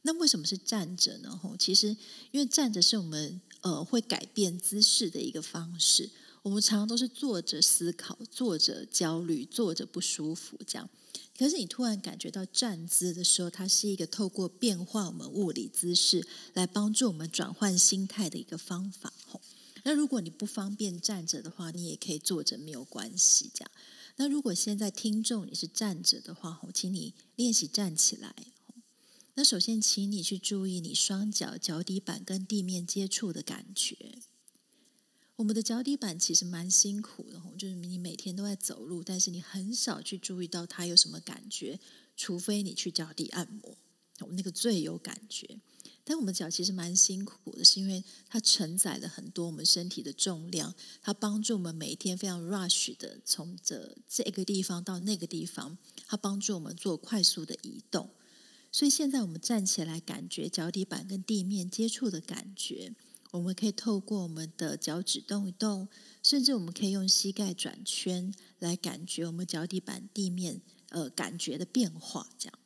Speaker 1: 那为什么是站着呢？吼，其实因为站着是我们呃会改变姿势的一个方式。我们常常都是坐着思考，坐着焦虑，坐着不舒服，这样。可是你突然感觉到站姿的时候，它是一个透过变化我们物理姿势来帮助我们转换心态的一个方法。那如果你不方便站着的话，你也可以坐着，没有关系。这样。那如果现在听众你是站着的话，吼请你练习站起来。那首先，请你去注意你双脚脚底板跟地面接触的感觉。我们的脚底板其实蛮辛苦的，就是你每天都在走路，但是你很少去注意到它有什么感觉，除非你去脚底按摩，我那个最有感觉。但我们脚其实蛮辛苦的，是因为它承载了很多我们身体的重量，它帮助我们每一天非常 rush 的从这这个地方到那个地方，它帮助我们做快速的移动。所以现在我们站起来，感觉脚底板跟地面接触的感觉。我们可以透过我们的脚趾动一动，甚至我们可以用膝盖转圈来感觉我们脚底板地面呃感觉的变化。这样，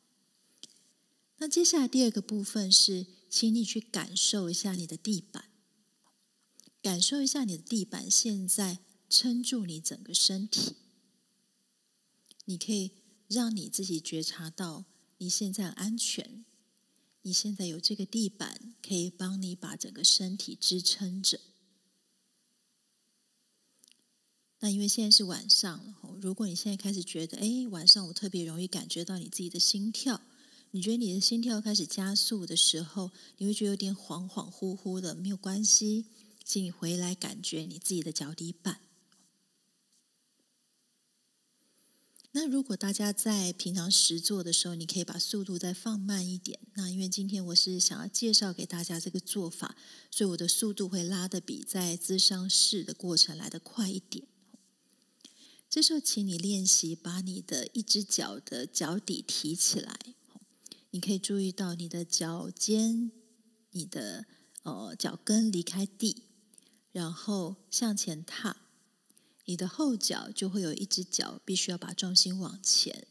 Speaker 1: 那接下来第二个部分是，请你去感受一下你的地板，感受一下你的地板现在撑住你整个身体。你可以让你自己觉察到你现在安全。你现在有这个地板，可以帮你把整个身体支撑着。那因为现在是晚上了，如果你现在开始觉得，哎，晚上我特别容易感觉到你自己的心跳，你觉得你的心跳开始加速的时候，你会觉得有点恍恍惚惚的，没有关系，请你回来感觉你自己的脚底板。那如果大家在平常实做的时候，你可以把速度再放慢一点。那因为今天我是想要介绍给大家这个做法，所以我的速度会拉的比在咨商室的过程来的快一点。这时候，请你练习把你的一只脚的脚底提起来。你可以注意到你的脚尖、你的呃脚跟离开地，然后向前踏。你的后脚就会有一只脚必须要把重心往前，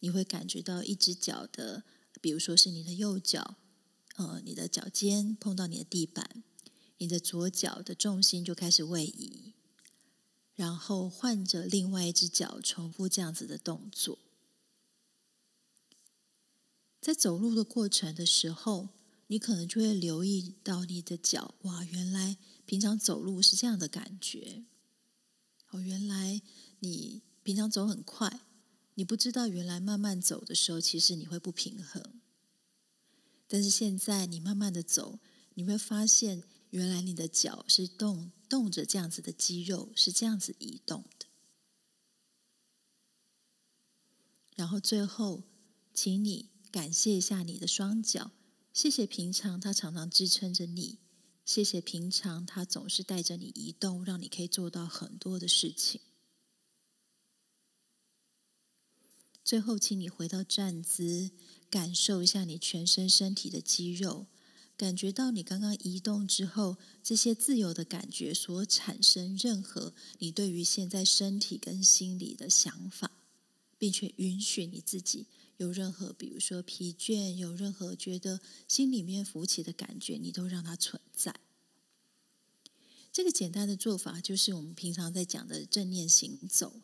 Speaker 1: 你会感觉到一只脚的，比如说是你的右脚，呃，你的脚尖碰到你的地板，你的左脚的重心就开始位移，然后换着另外一只脚重复这样子的动作。在走路的过程的时候，你可能就会留意到你的脚，哇，原来平常走路是这样的感觉。哦，原来你平常走很快，你不知道原来慢慢走的时候，其实你会不平衡。但是现在你慢慢的走，你会发现原来你的脚是动动着这样子的肌肉，是这样子移动的。然后最后，请你感谢一下你的双脚，谢谢平常它常常支撑着你。谢谢平常，他总是带着你移动，让你可以做到很多的事情。最后，请你回到站姿，感受一下你全身身体的肌肉，感觉到你刚刚移动之后，这些自由的感觉所产生任何你对于现在身体跟心理的想法，并且允许你自己有任何，比如说疲倦，有任何觉得心里面浮起的感觉，你都让它存在。这个简单的做法就是我们平常在讲的正念行走。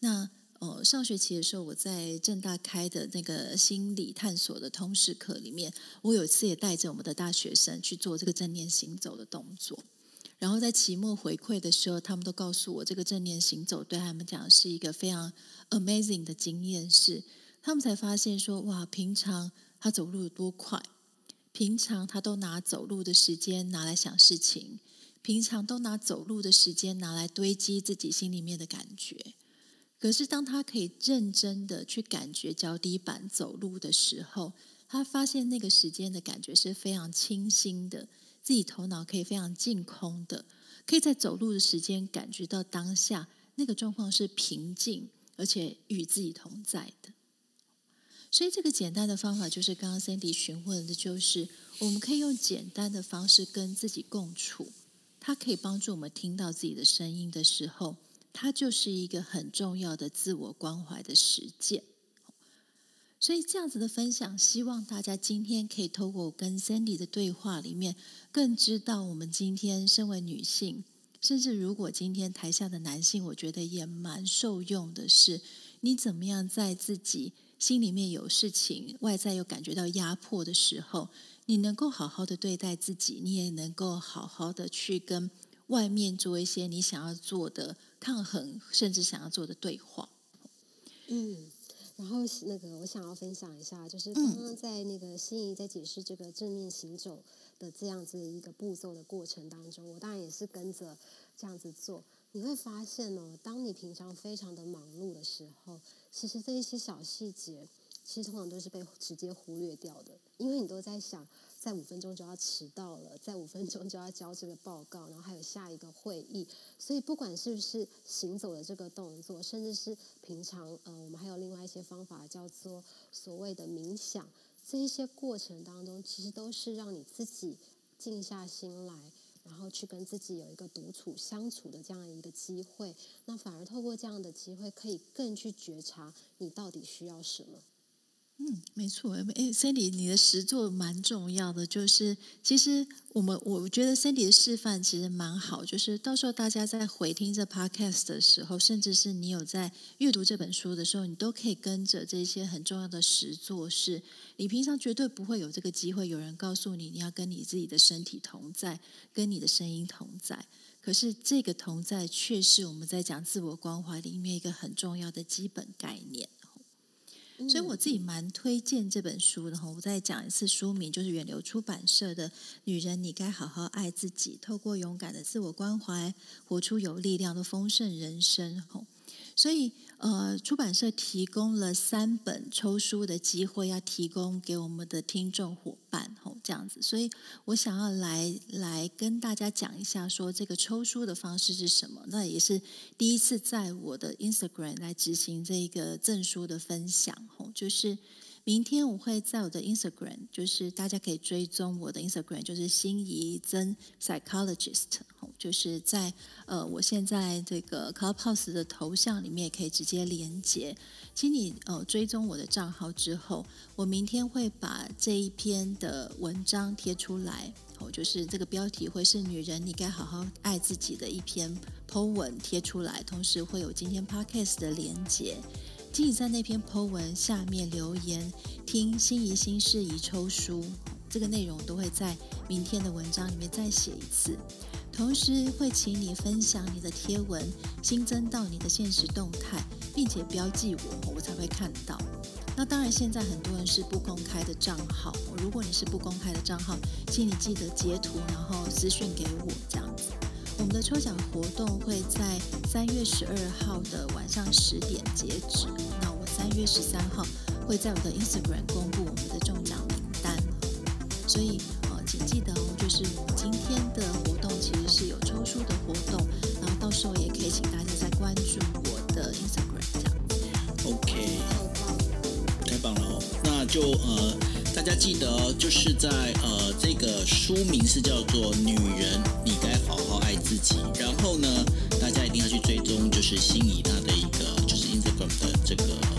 Speaker 1: 那呃，上学期的时候，我在正大开的那个心理探索的通识课里面，我有一次也带着我们的大学生去做这个正念行走的动作。然后在期末回馈的时候，他们都告诉我，这个正念行走对他们讲是一个非常 amazing 的经验，是他们才发现说，哇，平常他走路有多快，平常他都拿走路的时间拿来想事情。平常都拿走路的时间拿来堆积自己心里面的感觉，可是当他可以认真的去感觉脚底板走路的时候，他发现那个时间的感觉是非常清新的，自己头脑可以非常净空的，可以在走路的时间感觉到当下那个状况是平静，而且与自己同在的。所以这个简单的方法就是刚刚 Cindy 询问的，就是我们可以用简单的方式跟自己共处。它可以帮助我们听到自己的声音的时候，它就是一个很重要的自我关怀的实践。所以这样子的分享，希望大家今天可以透过跟 Sandy 的对话里面，更知道我们今天身为女性，甚至如果今天台下的男性，我觉得也蛮受用的是，你怎么样在自己心里面有事情，外在又感觉到压迫的时候。你能够好好的对待自己，你也能够好好的去跟外面做一些你想要做的抗衡，甚至想要做的对话。
Speaker 3: 嗯，然后那个我想要分享一下，就是刚刚在那个心仪在解释这个正面行走的这样子一个步骤的过程当中，我当然也是跟着这样子做。你会发现哦，当你平常非常的忙碌的时候，其实这一些小细节。其实通常都是被直接忽略掉的，因为你都在想，在五分钟就要迟到了，在五分钟就要交这个报告，然后还有下一个会议，所以不管是不是行走的这个动作，甚至是平常呃，我们还有另外一些方法叫做所谓的冥想，这一些过程当中，其实都是让你自己静下心来，然后去跟自己有一个独处相处的这样一个机会。那反而透过这样的机会，可以更去觉察你到底需要什么。
Speaker 1: 嗯，没错。哎，Cindy，你的实作蛮重要的。就是其实我们，我觉得 Cindy 的示范其实蛮好。就是到时候大家在回听这 Podcast 的时候，甚至是你有在阅读这本书的时候，你都可以跟着这些很重要的实作。是你平常绝对不会有这个机会，有人告诉你你要跟你自己的身体同在，跟你的声音同在。可是这个同在，却是我们在讲自我关怀里面一个很重要的基本概念。所以我自己蛮推荐这本书的，我再讲一次书名，就是远流出版社的《女人，你该好好爱自己》，透过勇敢的自我关怀，活出有力量的丰盛人生。吼所以，呃，出版社提供了三本抽书的机会，要提供给我们的听众伙伴，吼，这样子。所以我想要来来跟大家讲一下，说这个抽书的方式是什么。那也是第一次在我的 Instagram 来执行这个证书的分享，吼，就是。明天我会在我的 Instagram，就是大家可以追踪我的 Instagram，就是心仪真 Psychologist，就是在呃我现在这个 Clubhouse 的头像里面可以直接连接，请你呃追踪我的账号之后，我明天会把这一篇的文章贴出来，哦，就是这个标题会是“女人你该好好爱自己”的一篇 po 文贴出来，同时会有今天 Podcast 的连接。请你在那篇 po 文下面留言，听心仪心事宜抽书，这个内容都会在明天的文章里面再写一次。同时会请你分享你的贴文，新增到你的现实动态，并且标记我，我才会看到。那当然，现在很多人是不公开的账号，如果你是不公开的账号，请你记得截图，然后私讯给我，这样子。我们的抽奖活动会在三月十二号的晚上十点截止。那我三月十三号会在我的 Instagram 公布我们的中奖名单。所以呃，请记得哦，就是今天的活动其实是有抽书的活动，然后到时候也可以请大家再关注我的 Instagram 这样。
Speaker 2: OK 太棒了！那。就呃，大家记得，就是在呃这个书名是叫做《女人，然后呢，大家一定要去追踪，就是心仪他的一个，就是 Instagram 的这个。